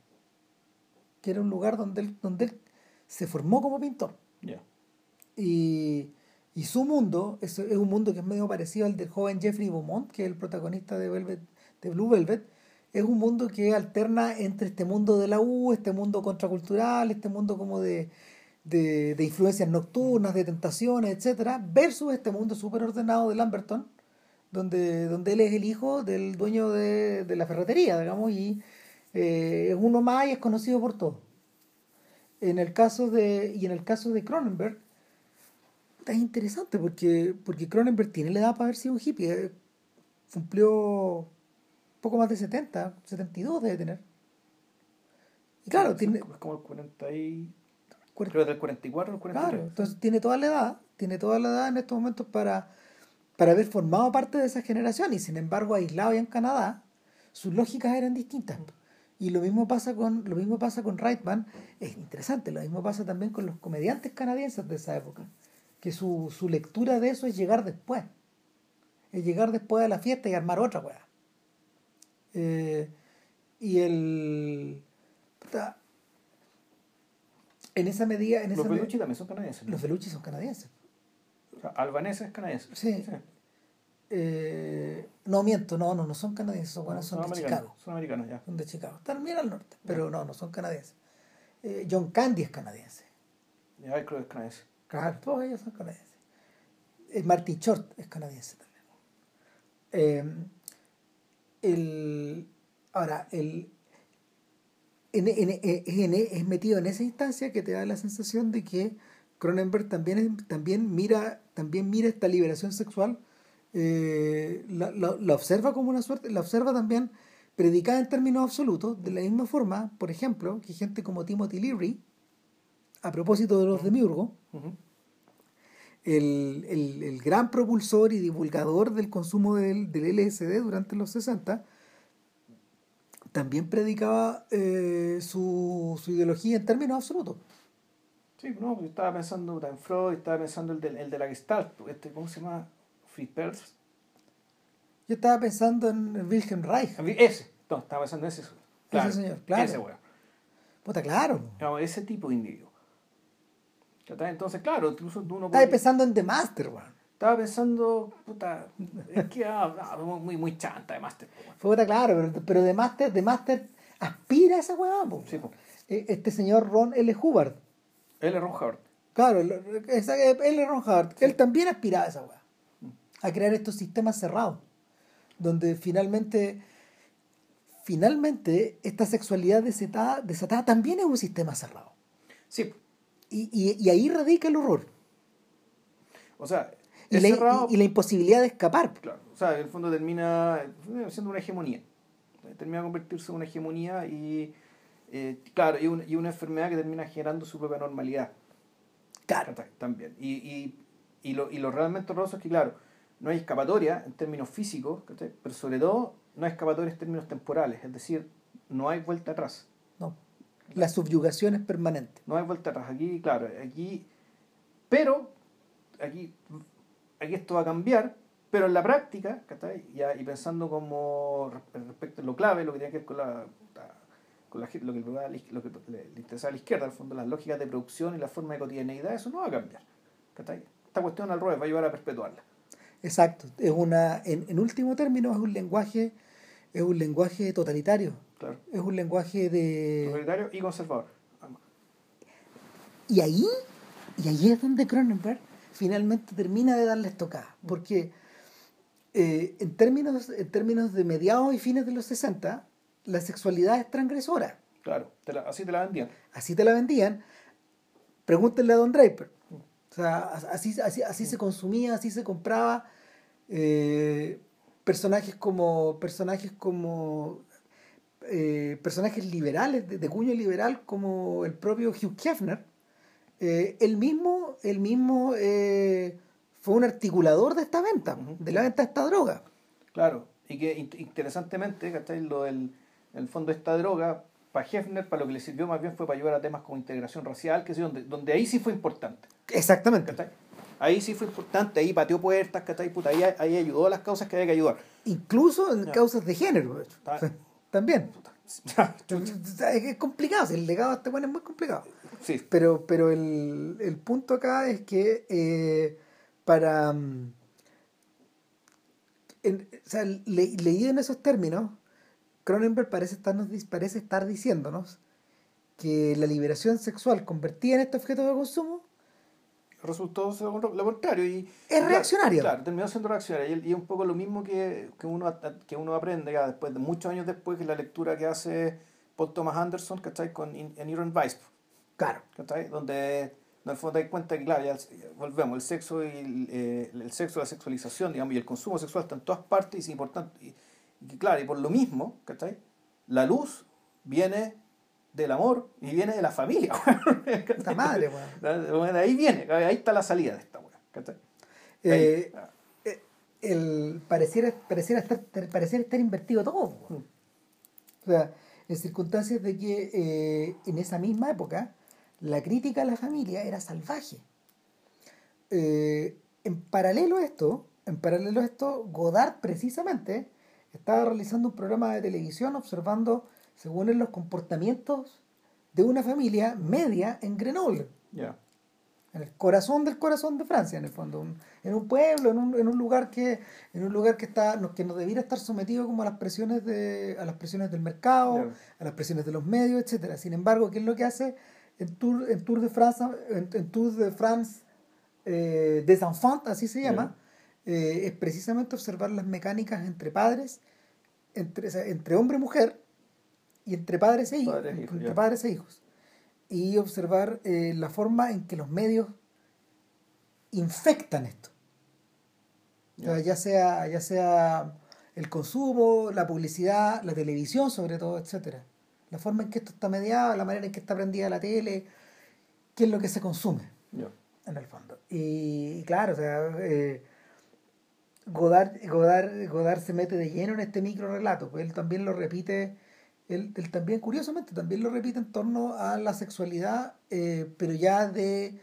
que era un lugar donde él, donde él se formó como pintor. Y, y, su mundo es, es, un mundo que es medio parecido al del joven Jeffrey Beaumont, que es el protagonista de, Velvet, de Blue Velvet. Es un mundo que alterna entre este mundo de la U, este mundo contracultural, este mundo como de, de, de influencias nocturnas, de tentaciones, etcétera, versus este mundo súper ordenado de Lamberton, donde, donde él es el hijo del dueño de, de la ferretería, digamos, y eh, es uno más y es conocido por todos. En el caso de, y en el caso de Cronenberg, es interesante porque, porque Cronenberg tiene la edad para haber sido un hippie. Eh, cumplió poco más de 70, 72 debe tener. Y claro, tiene... Es como el 40 y... Creo del 44 al 43. Claro, entonces tiene toda la edad, tiene toda la edad en estos momentos para, para haber formado parte de esa generación y sin embargo aislado ya en Canadá, sus lógicas eran distintas. Y lo mismo pasa con lo mismo pasa con Reitman, es interesante, lo mismo pasa también con los comediantes canadienses de esa época, que su, su lectura de eso es llegar después. Es llegar después de la fiesta y armar otra weá. Eh, y el en esa medida. En los esa Belucci también son canadienses. Los Belucci son canadienses. O sea, albaneses es canadiense. Sí. sí. Eh, no miento, no, no, no son canadienses, son, no, son, son, de Chicago. Son americanos ya. Son de Chicago. Están bien al norte, pero ya. no, no son canadienses. Eh, John Candy es canadiense. Ya, creo que es canadiense. Claro, todos ellos son canadienses. Eh, Martin Short es canadiense también. Eh, el, ahora, el, en, en, en, es metido en esa instancia que te da la sensación de que Cronenberg también, también, mira, también mira esta liberación sexual, eh, la, la, la, observa como una suerte, la observa también predicada en términos absolutos, de la misma forma, por ejemplo, que gente como Timothy Leary, a propósito de los de Miurgo, uh -huh. el, el, el, gran propulsor y divulgador del consumo del, del LSD durante los 60, también predicaba eh, su, su, ideología en términos absolutos. Sí, no, yo estaba pensando en Freud, estaba pensando el de, el de la Gestalt, este, ¿cómo se llama? Fritz Perls. Yo estaba pensando en Wilhelm Reich. Ese, no, estaba pensando en ese. Claro, ese señor, claro. Ese weón. Puta, claro. No, ese tipo de individuo. Entonces, claro, incluso uno... Estaba pensando en The Master, weón. Estaba pensando, puta, es que ah, muy, muy chanta de Master. Puta, claro, pero, pero de Master, de Master aspira a esa weá, po. Sí, po. Este señor Ron L. Hubbard. L. Ron Hubbard. Claro, L. Ron Hubbard. Sí. Él también aspiraba a esa weá. A crear estos sistemas cerrados. Donde finalmente, finalmente, esta sexualidad desatada, desatada también es un sistema cerrado. Sí. Y, y, y ahí radica el horror. O sea, y la, cerrado, y, y la, imposibilidad de escapar. Claro, o sea, en el fondo termina siendo una hegemonía. Termina convertirse en una hegemonía y, eh, claro, y, un, y, una enfermedad que termina generando su propia normalidad. Claro. También. Y, y, y, lo, y lo realmente horroroso es que, claro, no hay escapatoria en términos físicos, pero sobre todo no hay escapatoria en términos temporales, es decir, no hay vuelta atrás. La subyugación es permanente. No hay vuelta atrás. Aquí, claro, aquí. Pero, aquí aquí esto va a cambiar, pero en la práctica, ya, y pensando como respecto a lo clave, lo que tiene que ver con la, con la lo, que, lo que le interesa a la izquierda, al fondo, las lógicas de producción y la forma de cotidianeidad, eso no va a cambiar. Esta cuestión al revés va a ayudar a perpetuarla. Exacto. Es una, en, en último término, es un lenguaje, es un lenguaje totalitario. Claro. Es un lenguaje de. Totalitario y conservador. Y ahí, y ahí es donde Cronenberg finalmente termina de darle estocada. Porque eh, en, términos, en términos de mediados y fines de los 60, la sexualidad es transgresora. Claro, te la, así te la vendían. Así te la vendían. Pregúntenle a Don Draper. O sea, así, así, así se consumía, así se compraba. Eh, personajes como. Personajes como. Eh, personajes liberales, de, de, cuño liberal, como el propio Hugh Hefner, eh, él mismo, él mismo eh, fue un articulador de esta venta, uh -huh. de la venta de esta droga. Claro, y que interesantemente, ¿cachai? Lo del el fondo de esta droga, para Hefner, para lo que le sirvió más bien fue para ayudar a temas como integración racial, que es donde, donde ahí sí fue importante. Exactamente. ahí sí fue importante, ahí pateó puertas, ¿cachai? Puta, ahí, ahí ayudó a las causas que había que ayudar. Incluso en causas de género, de hecho. También. Es complicado, el legado de este bueno es muy complicado. Sí, Pero, pero el, el punto acá es que eh, para... mm, en- o sea, le- leído en esos términos, Cronenberg parece, estarnos, parece estar diciéndonos que la liberación sexual convertida en este objeto de consumo resultó lo contrario. Y, Es reaccionaria. Claro, terminó siendo reaccionaria. Y, y es un poco lo mismo que, que, uno, que uno aprende ya después, de muchos años después, que la lectura que hace Paul Thomas Anderson, ¿cachai? Con In- Inherent Vice, Claro. ¿cachai? Donde en el fondo te das cuenta que, claro, ya volvemos, el sexo y el, eh, el sexo, la sexualización, digamos, y el consumo sexual está en todas partes y es importante. Y, y claro, y por lo mismo, ¿cachai? La luz viene del amor y viene de la familia. Puta madre, weón. Bueno, ahí viene, ahí está la salida de esta weá. ¿cachai? Ahí. Eh, eh, el pareciera, pareciera, estar, pareciera estar invertido todo. Mm. O sea, en circunstancias de que eh, en esa misma época la crítica a la familia era salvaje. Eh, en paralelo a esto, en paralelo a esto, Godard precisamente estaba realizando un programa de televisión observando, según los comportamientos de una familia media en Grenoble. En el corazón del corazón de Francia en el fondo un- en un pueblo en un, en un lugar que en un lugar que está que no debiera estar sometido como a las presiones de a las presiones del mercado a las presiones de los medios etcétera. Sin embargo qué es lo que hace en Tour en Tour de France en, en Tour de France eh, des enfants así se llama eh, es precisamente observar las mecánicas entre padres entre o sea, entre hombre y mujer y entre padres e hijos Padres e hijos, entre ya. padres e hijos y observar eh, la forma en que los medios infectan esto. O sea, Ya. sea, ya sea el consumo, la publicidad, la televisión sobre todo, etcétera. La forma en que esto está mediado, la manera en que está prendida la tele, qué es lo que se consume en el fondo. Y, y claro, o sea, eh, Godard, Godard, Godard se mete de lleno en este micro relato, pues él también lo repite, él, él también, curiosamente, también lo repite en torno a la sexualidad, eh, pero ya de,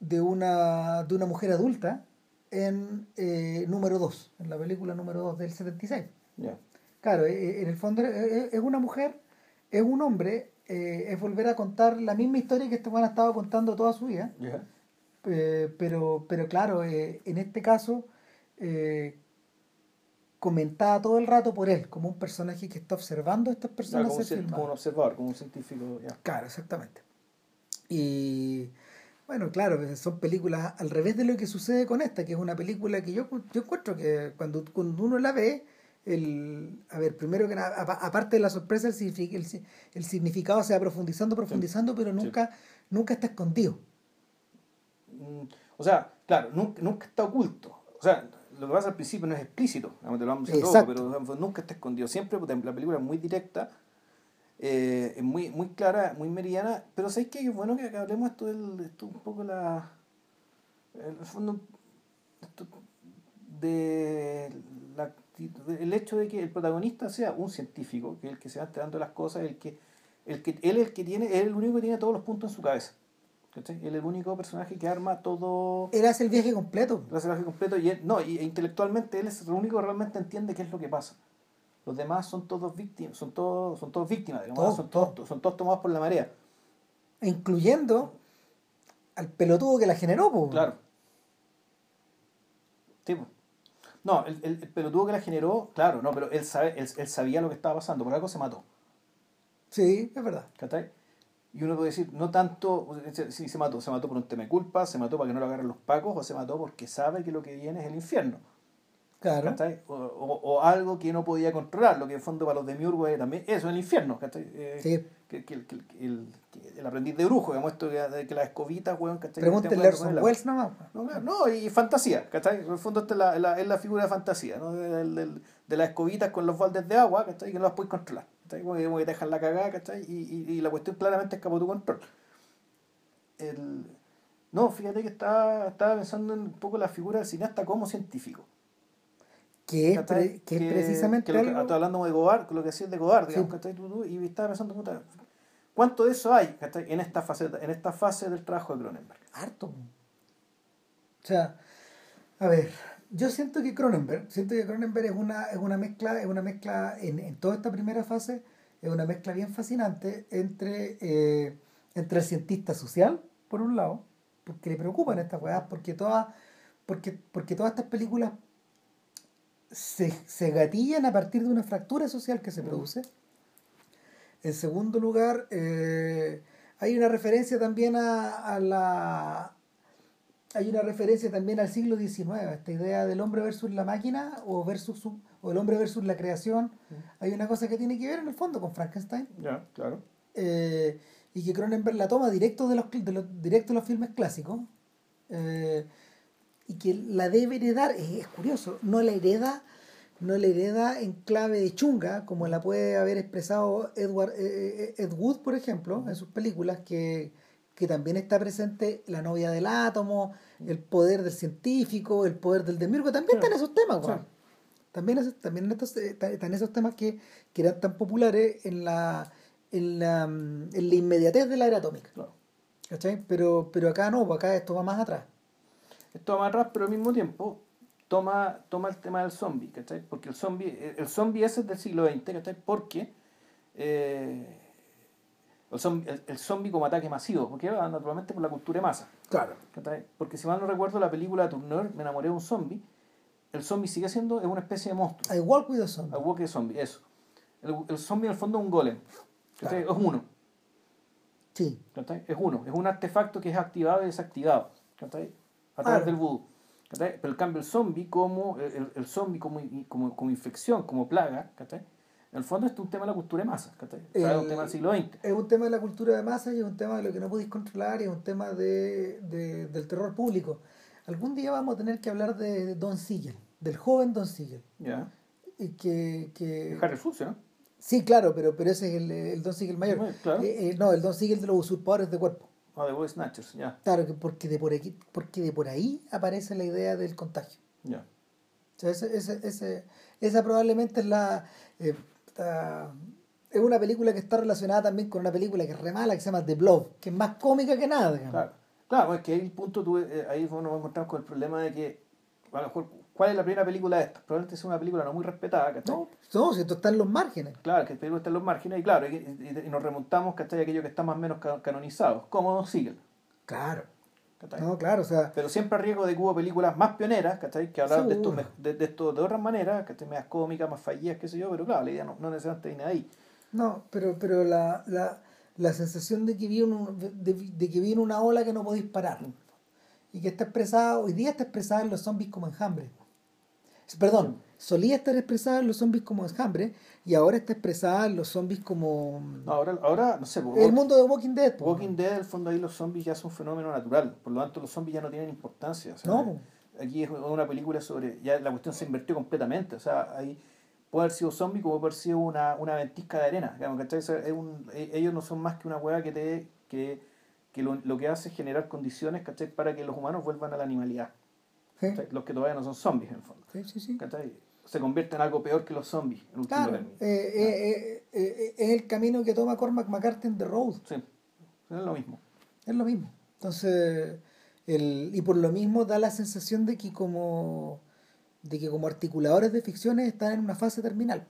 de, una, de una mujer adulta en eh, número 2, en la película número 2 del 76. Ya. Claro, eh, en el fondo es una mujer, es un hombre, eh, es volver a contar la misma historia que este Juan ha estado contando toda su vida. Ya. Eh, pero, pero claro, eh, en este caso, comentada todo el rato por él, como un personaje que está observando a estas personas como, un, como observador, como un científico. Ya. Claro, exactamente. Y bueno, claro, son películas al revés de lo que sucede con esta, que es una película que yo, yo encuentro que cuando, cuando uno la ve, el, a ver, primero que nada, apa- aparte de la sorpresa, el, el, el significado se va profundizando, profundizando, pero nunca, nunca está escondido. Mm, O sea, claro, nunca, nunca está oculto. O sea, lo que pasa al principio no es explícito, digamos, te lo vamos a decir todo, pero digamos, nunca está escondido. Siempre la película es muy directa, eh, es muy, muy clara, muy meridiana, pero ¿sabes qué? Es bueno que que hablemos esto del esto un poco la. El fondo, esto de la el hecho de que el protagonista sea un científico, que es el que se va enterando de las cosas, el que, el que, él es el que tiene, él es el único que tiene todos los puntos en su cabeza. ¿Cachai? Él es el único personaje que arma todo Él hace el viaje completo. el personaje completo y él- no, y, e intelectualmente él es el único que realmente entiende qué es lo que pasa. Los demás son todos víctimas, son todos, son todos víctimas, digamos, Todos, son, todos. todos, son todos tomados por la marea. incluyendo al pelotudo que la generó, po. Claro. Sí, po. No, el, el, el pelotudo que la generó, claro, no, pero él, sabe, él, él sabía lo que estaba pasando, por algo se mató. Sí, es verdad. ¿cachai? Y uno puede decir, no tanto, si se mató, se mató por un tema de culpa, se mató para que no lo agarren los pacos, o se mató porque sabe que lo que viene es el infierno. Claro. O, o, o algo que no podía controlar, lo que en fondo para los de Miurgo es también eso, el infierno. Eh, Sí. que, que, que- el, el aprendiz de brujo, digamos esto que, de que las escobitas, weón, ¿cachai? Pregúntenle Te a Welles nomás. No, no, y fantasía, ¿cachai? En el fondo esta es la, la- es la figura de fantasía, ¿no? Del- del- de, las escobitas con los baldes de agua, ¿cachai? Que no las puedes controlar, ¿cachai? Como que, como que te dejan la cagada, ¿cachai? Y, y, y la cuestión claramente escapó de tu control. El... No, fíjate que estaba, estaba pensando en un poco la figura del cineasta como científico. Que es, ¿cachai? pre- que es precisamente que lo que- algo- hablando de Godard, lo que decías de Godard, digamos, Sí. ¿cachai? Tú- tú- y estaba pensando, puta, ¿cuánto de eso hay ¿cachai? en esta fase en esta fase del trabajo de Cronenberg? harto. O sea, a ver, yo siento que Cronenberg, siento que Cronenberg es una, es una mezcla, es una mezcla en, en toda esta primera fase, es una mezcla bien fascinante entre, eh, entre el cientista social, por un lado, porque le preocupan estas weas, porque todas, porque, porque todas estas películas se, se gatillan a partir de una fractura social que se produce. En segundo lugar, eh, hay una referencia también a, a la hay una referencia también al siglo XIX, esta idea del hombre versus la máquina o versus su- o el hombre versus la creación. Hay una cosa que tiene que ver en el fondo con Frankenstein Ya, claro. eh, y que Cronenberg la toma directo de los, cl- de los, directo de los filmes clásicos eh, y que la debe heredar, es, es curioso, no la hereda no la hereda en clave de chunga como la puede haber expresado Edward, eh, eh, Ed Wood, por ejemplo, en sus películas que, que también está presente la novia del átomo, el poder del científico, el poder del demiurgo, también Sí. están esos temas, Sí. weón. También, también estos, eh, están esos temas que, que eran tan populares en la, en la, mm, en la inmediatez de la era atómica. claro. ¿cachai? Pero, pero acá no, pues acá esto va más atrás. Esto va más atrás, pero al mismo tiempo toma, toma el tema del zombie, ¿cachai? Porque el zombie, el zombie ese es del siglo XX, ¿cachai? Porque eh, el, zombie, el, el zombie como ataque masivo, porque va naturalmente por la cultura de masa, Claro. Porque si mal no recuerdo la película Turner, Me enamoré de un zombie, el zombie sigue siendo es una especie de monstruo. I walk with sun. A walk de zombie, eso. El, el zombie en el fondo es un golem. Es uno. Sí. Es uno, es un artefacto que es activado y desactivado a través Claro. del vudú. Pero en cambio el zombie como, el, el zombie como, como, como infección, como plaga, ¿cachai? En el fondo esto es un tema de la cultura de masas, ¿cachai? O sea, es un tema del siglo XX. Es un tema de la cultura de masa y es un tema de lo que no podéis controlar y es un tema de, de- del terror público. Algún día vamos a tener que hablar de Don Siegel, del joven Don Siegel. ¿Ya? Y que, que... Harry Fuchs, ¿no? Sí, claro, pero, pero ese es el, el Don Siegel mayor. Sí, claro. Eh, eh, no, el Don Siegel de los usurpadores de cuerpo. Ah, de Boy Snatchers, ya, Claro, que porque de por aquí, porque de por ahí aparece la idea del contagio. ya. O sea, ese, ese, ese- esa probablemente es la eh, está- es una película que está relacionada también con una película que es re mala que se llama The Blob, que es más cómica que nada. digamos. Claro, claro, es que ahí el punto, tú, eh, ahí nos encontramos con el problema de que, a lo mejor, ¿cuál es la primera película de estas? Probablemente sea una película no muy respetada, ¿cachai? No, no, si esto está en los márgenes. Claro, que el película está en los márgenes y claro, y, y- y nos remontamos ¿cachai? aquello que está más o menos ca- canonizado, como Don Siegel. Claro. ¿Cachai? No, claro, o sea, Pero siempre a riesgo de que hubo películas más pioneras, ¿cachai? Que hablaban de esto, de, de esto de otras maneras, ¿cachai? Más cómicas, más fallidas, qué sé yo, pero claro, la idea no, no necesariamente viene ahí. no, pero, pero la, la, la sensación de que viene un- de, de que viene una ola que no podéis parar. Y que está expresada, hoy día está expresada en los zombies como enjambre. Perdón, solía estar expresada en los zombies como enjambre y ahora está expresada en los zombies como No, ahora, ahora, no sé, po, el mundo de Walking Dead. po. Walking Dead, en el fondo ahí los zombies ya son un fenómeno natural, por lo tanto los zombies ya no tienen importancia. o sea, No. Aquí es una película sobre, ya la cuestión se invirtió completamente, o sea, ahí puede haber sido zombie como puede haber sido una, una ventisca de arena, digamos, es un- e- ellos no son más que una hueá que te que, que lo, lo que hace es generar condiciones, ¿cachai? Para que los humanos vuelvan a la animalidad, los que todavía no son zombies en el fondo, sí, sí, sí. ¿cachai? Se convierten en algo peor que los zombies, en Claro, eh, eh, eh, es el camino que toma Cormac McCarthy en The Road. Sí, es lo mismo. Es lo mismo. Entonces, el, y por lo mismo da la sensación de que como de que como articuladores de ficciones están en una fase terminal.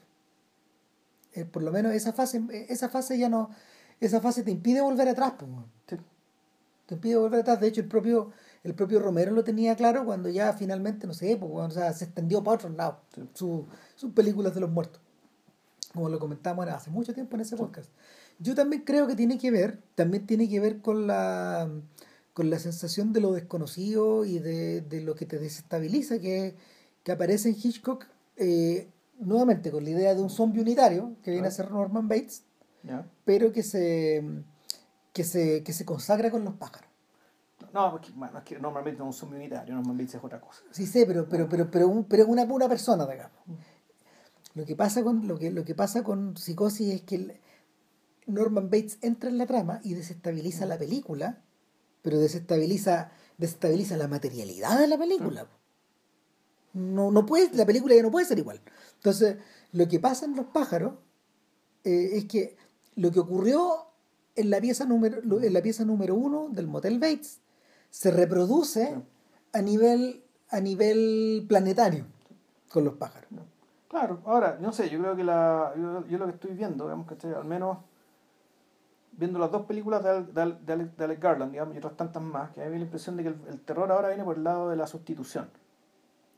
Por lo menos esa fase, esa fase ya no, esa fase te impide volver atrás, pues. Sí. te impide volver atrás. De hecho, el propio, el propio Romero lo tenía claro cuando ya finalmente, no sé, pues, o sea, se extendió para otros lados Sí. su- sus películas de los muertos. Como lo comentamos hace mucho tiempo en ese podcast. Yo también creo que tiene que ver, también tiene que ver con la con la sensación de lo desconocido y de, de lo que te desestabiliza que, que aparece en Hitchcock eh, nuevamente con la idea de un zombie unitario que viene a ser Norman Bates pero que se que se, que se consagra con los pájaros No, porque, bueno, es que normalmente no es un zombie unitario, normalmente es otra cosa. sí sé pero pero pero pero, pero una una persona digamos lo que pasa con lo que lo que pasa con psicosis es que Norman Bates entra en la trama y desestabiliza la película pero desestabiliza desestabiliza la materialidad de la película. No no puede la película ya no puede ser igual. Entonces lo que pasa en los pájaros eh, es que lo que ocurrió en la pieza número en la pieza número uno del motel Bates se reproduce a nivel, a nivel planetario con los pájaros. Claro, ahora, no sé, yo creo que la, yo, yo lo que estoy viendo, digamos, que al menos viendo las dos películas de, Al- de, Al- de Alex, de Garland, digamos, y otras tantas más, que a mí me da la impresión de que el, el terror ahora viene por el lado de la sustitución.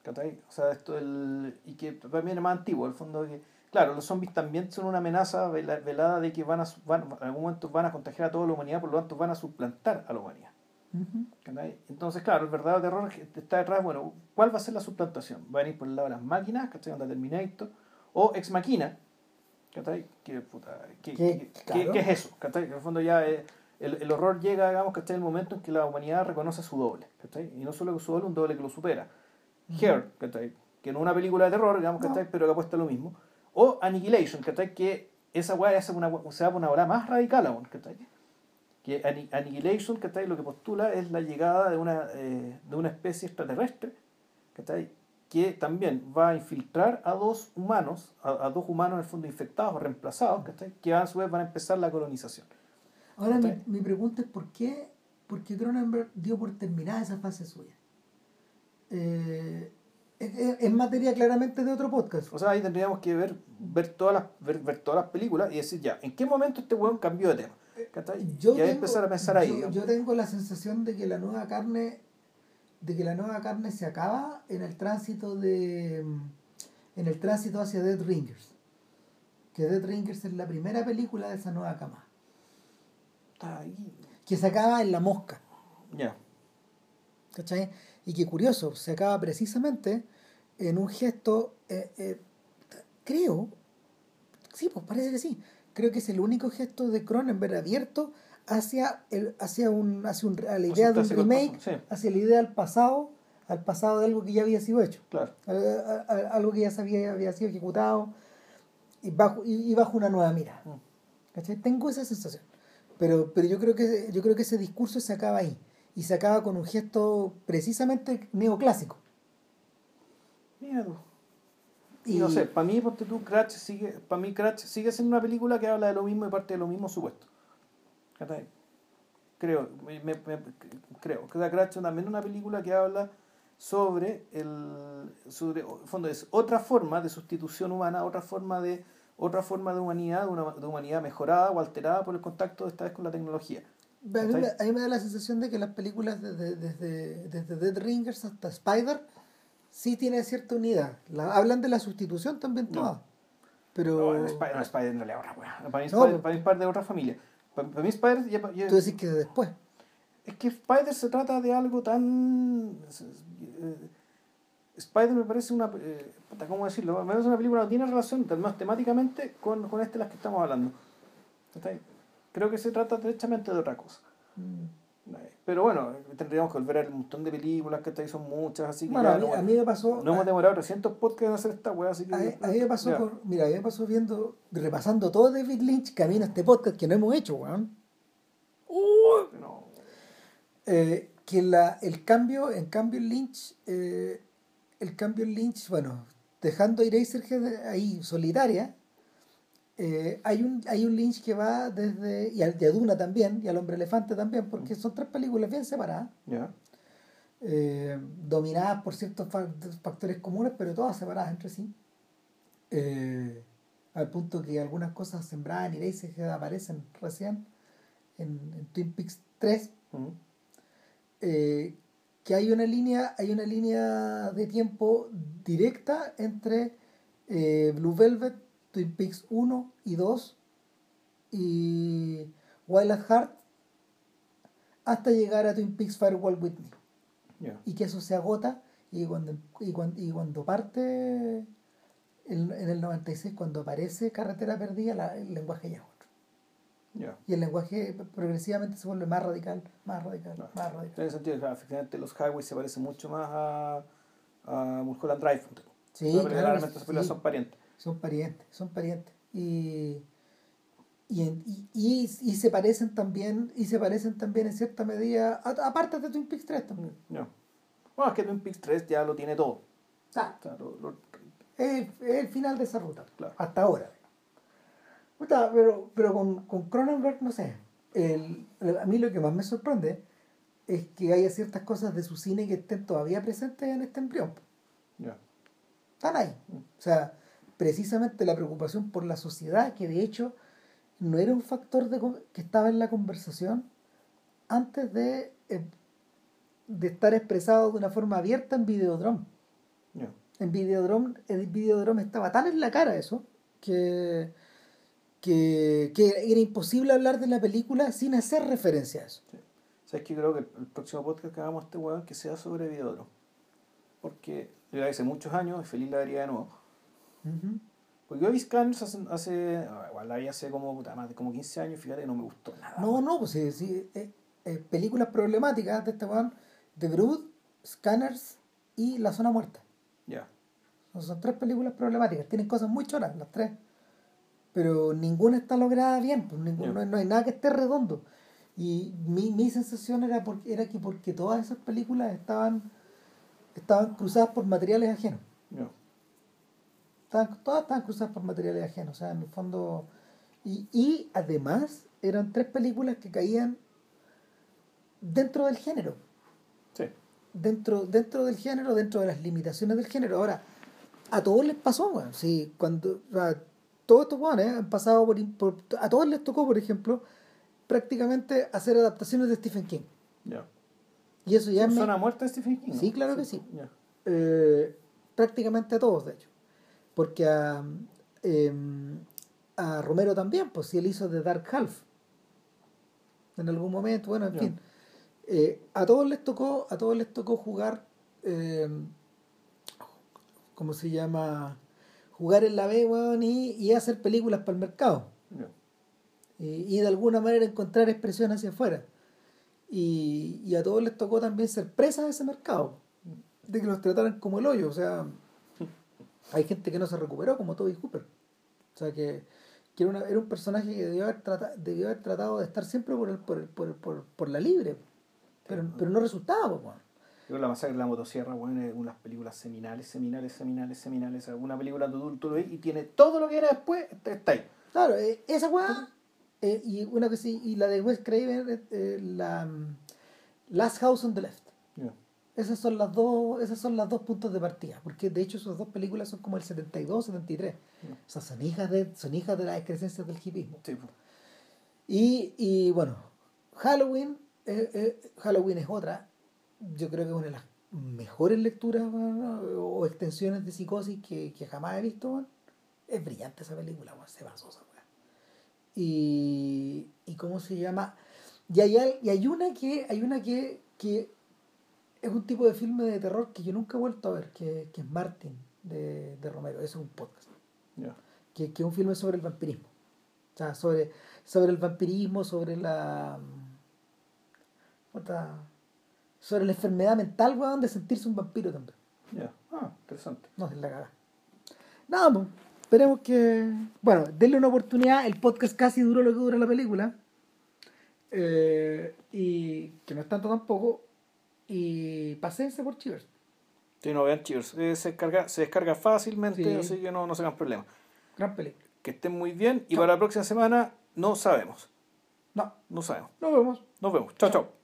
¿Cachai? O sea, esto del, y que también es más antiguo, el fondo de que, claro, los zombies también son una amenaza vela- velada de que van a, van, en algún momento van a contagiar a toda la humanidad, por lo tanto van a suplantar a la humanidad. Ujú. ¿cachai? Entonces, claro, el verdadero terror que está detrás, bueno, ¿cuál va a ser la suplantación? ¿Va a venir por el lado de las máquinas, ¿cachai? Onda Terminator, o Ex Machina, ¿cachai? Que, puta, que, Que, que- claro. que es eso? ¿cachai? En el fondo ya eh, el, el horror llega, digamos, ¿cachai? El momento en que la humanidad reconoce su doble, ¿cachai? Y no solo su doble, un doble que lo supera. Hair, ¿cachai? Que no es una película de terror, digamos, No. ¿cachai? Pero que apuesta a lo mismo. O Annihilation, ¿cachai? Que esa weá se va por una hora más radical aún, ¿cachai? Que Anni- Annihilation, ¿cachai? Lo que postula es la llegada de una, eh, de una especie extraterrestre, ¿cachai? Que también va a infiltrar a dos humanos, a, a dos humanos en el fondo infectados o reemplazados, ¿cachai? Que a su vez van a empezar la colonización. Ahora mi, mi pregunta es por qué, por qué Cronenberg dio por terminada esa fase suya. Eh, es- es materia claramente de otro podcast. O sea, ahí tendríamos que ver, ver, todas, las, ver, ver todas las películas y decir ya, ¿en qué momento este weón cambió de tema? Yo y ahí tengo- empezar a pensar ahí. yo- tengo la sensación de que la nueva carne, de que la nueva carne se acaba en el tránsito de, en el tránsito hacia Dead Ringers. Que Dead Ringers es la primera película de esa nueva cama. Está ahí. Que se acaba en la mosca. Ya. ¿cachai? Y que curioso, se acaba precisamente en un gesto, eh, eh, creo, sí, pues parece que sí, creo que es el único gesto de Cronenberg abierto hacia, el, hacia, un, hacia un, a la idea de un remake, sí. hacia la idea del pasado, al pasado de algo que ya había sido hecho, Claro. a- a- a- algo que ya se había, había sido ejecutado y bajo, y, y bajo una nueva mirada. Mm. ¿Cachai? Tengo esa sensación. Pero, pero yo creo que yo creo que ese discurso se acaba ahí. Y se acaba con un gesto precisamente neoclásico. Mira tú. Y no sé, para mí, ponte tú, Crash sigue, para mí Crash sigue siendo una película que habla de lo mismo y parte de lo mismo supuesto. Creo, me, me- creo que Crash también es una película que habla sobre el sobre en fondo es otra forma de sustitución humana, otra forma de otra forma de humanidad, una de humanidad mejorada o alterada por el contacto esta vez con la tecnología. A mí, me, a mí me da la sensación de que las películas desde, desde, desde Dead Ringers hasta Spider sí tienen cierta unidad. La- hablan de la sustitución también No. todas. Pero No, Spider, no, Spider es otra wea. Para mí, No. Spider, para mí Spider de otra familia. Para, para mí Spider ya- ya- tú decís que después. Es que Spider se trata de algo tan. eh, Spider me parece una. eh, ¿Cómo decirlo? Me parece una película que no tiene relación, al menos temáticamente, con, con este de las que estamos hablando. Creo que se trata derechamente de otra cosa. Mm. Pero bueno, tendríamos que volver a ver un montón de películas que son muchas, así que Bueno, ya a mí, no, a mí me pasó. no hemos demorado 300 podcasts en hacer esta weá, así que. A, a mí me pasó ya. con- mira, a mí me pasó viendo, repasando todo David Lynch, camino a este podcast que no hemos hecho, weón. No. Eh, que la, el cambio, en cambio en Lynch, eh, el cambio en Lynch, bueno, dejando a Eraserhead ahí solitaria, eh, hay un hay un Lynch que va desde, y a, y a Duna también, y al Hombre Elefante también, porque son tres películas bien separadas, eh, dominadas por ciertos fa- factores comunes, pero todas separadas entre sí. Eh, al punto que algunas cosas sembradas en Eraserhead aparecen recién en, en Twin Peaks 3 Mm. eh, que hay una línea hay una línea de tiempo directa entre eh, Blue Velvet, Twin Peaks 1 y 2 y Wild at Heart hasta llegar a Twin Peaks Firewall with Me y que eso se agota y cuando y cuando, y cuando parte el- en el 96 cuando aparece Carretera Perdida la- el lenguaje ya es otro y el lenguaje progresivamente se vuelve más radical más radical más radical En ese sentido, efectivamente, los highways se parecen mucho más a, a Mulholland Drive. Sí, claro, esas sí. son parientes. Son parientes, son parientes. Y, y, y, y- y se parecen también, y se parecen también en cierta medida, aparte de Twin Peaks 3 también. No. Bueno, es que Twin Peaks 3 ya lo tiene todo. Ah, O sea, lo- lo- es, es el final de esa ruta, Claro. hasta ahora. Pero, pero con, con Cronenberg, no sé. El, el- a mí lo que más me sorprende es que haya ciertas cosas de su cine que estén todavía presentes en este embrión. Ya. Están ahí. O sea, precisamente la preocupación por la sociedad, que de hecho no era un factor de, que estaba en la conversación antes de, eh, de estar expresado de una forma abierta en Videodrome. En Videodrome, el Videodrome estaba tan en la cara eso que, que, que era imposible hablar de la película sin hacer referencia a eso. ¿Sabes qué? Creo que el, próximo podcast que hagamos este weón que sea sobre Videodrome. Porque yo la vi hace muchos años y feliz la vería de nuevo. Porque yo vi Scanners hace, hace igual la vi hace como, más de como 15 años, fíjate, y no me gustó nada. No, no, pues sí, sí, eh, eh, películas problemáticas de este weón, The Brood, Scanners y La Zona Muerta. Ya. Son- Son tres películas problemáticas, tienen cosas muy choras las tres, pero ninguna está lograda bien, pues, Ya. no, hay- no hay nada que esté redondo. Y mi, mi sensación era, porque, era que porque todas esas películas estaban, estaban cruzadas por materiales ajenos. Ya. Estaban, todas estaban cruzadas por materiales ajenos, o sea, en el fondo... Y, y además eran tres películas que caían dentro del género. Sí. dentro, dentro del género, dentro de las limitaciones del género. Ahora, a todos les pasó, weón. Sí, cuando, o sea, todos estos weones han pasado por, por- A todos les tocó, por ejemplo, prácticamente hacer adaptaciones de Stephen King. Ya. Y eso ya me- ¿Zona muerta de Stephen King? Sí, claro que sí. Ya. eh, prácticamente a todos, de hecho. Porque a, em, a Romero también, pues si él hizo The Dark Half. En algún momento, bueno, en fin. Eh, a todos les tocó, a todos les tocó jugar, em, ¿cómo se llama? Jugar en la B, weón, y, y hacer películas para el mercado. Y de alguna manera encontrar expresión hacia afuera. Y, y a todos les tocó también ser presas de ese mercado, de que los trataran como el hoyo. O sea, hay gente que no se recuperó, como Toby Hooper. O sea, que, que era, una- era un personaje que debió haber, trata- debió haber tratado de estar siempre por, el, por, el- por, el- por, por la libre. Pero, pero no resultaba, pues, weón. Yo la masacre de la motosierra, weón, es unas películas seminales, seminales, seminales, seminales. Una película donde tú, tú lo ves y tiene todo lo que era después, está- ahí. Claro, eh, esa weá, eh, y una que sí, y la de Wes Craven, eh, la mm, Last House on the Left. Esas son las dos, esas son las dos puntos de partida, porque de hecho esas dos películas son como el 72, 73. Ya. O sea, son hijas de, son hijas de las excrescencias del hipismo. Sí. Y, y bueno, Halloween, eh, eh, Halloween es otra, yo creo que es una de las mejores lecturas ¿no? o extensiones de psicosis que, que jamás he visto. weón. Es brillante esa película, weón, se basó esa. Y, y cómo se llama. Y hay, y hay una que, hay una que, que es un tipo de filme de terror que yo nunca he vuelto a ver, que, que es Martin de, de Romero. Eso es un podcast que, que es un filme sobre el vampirismo. O sea, sobre, sobre el vampirismo, sobre la. puta, sobre la enfermedad mental, weón, de sentirse un vampiro también. Ya. Ah, interesante. No, es la cagada. Nada, pues, esperemos que. Bueno, denle una oportunidad. El podcast casi duró lo que dura la película. Eh, y que no es tanto tampoco. Y paséense por Chivers. Sí, no vean Cheers. Eh, se, descarga, se descarga fácilmente, Sí. así que no, no se hagan problemas. Gran película. Que estén muy bien y para la próxima semana no sabemos. No, No sabemos. nos vemos. Nos vemos. Chao, chao.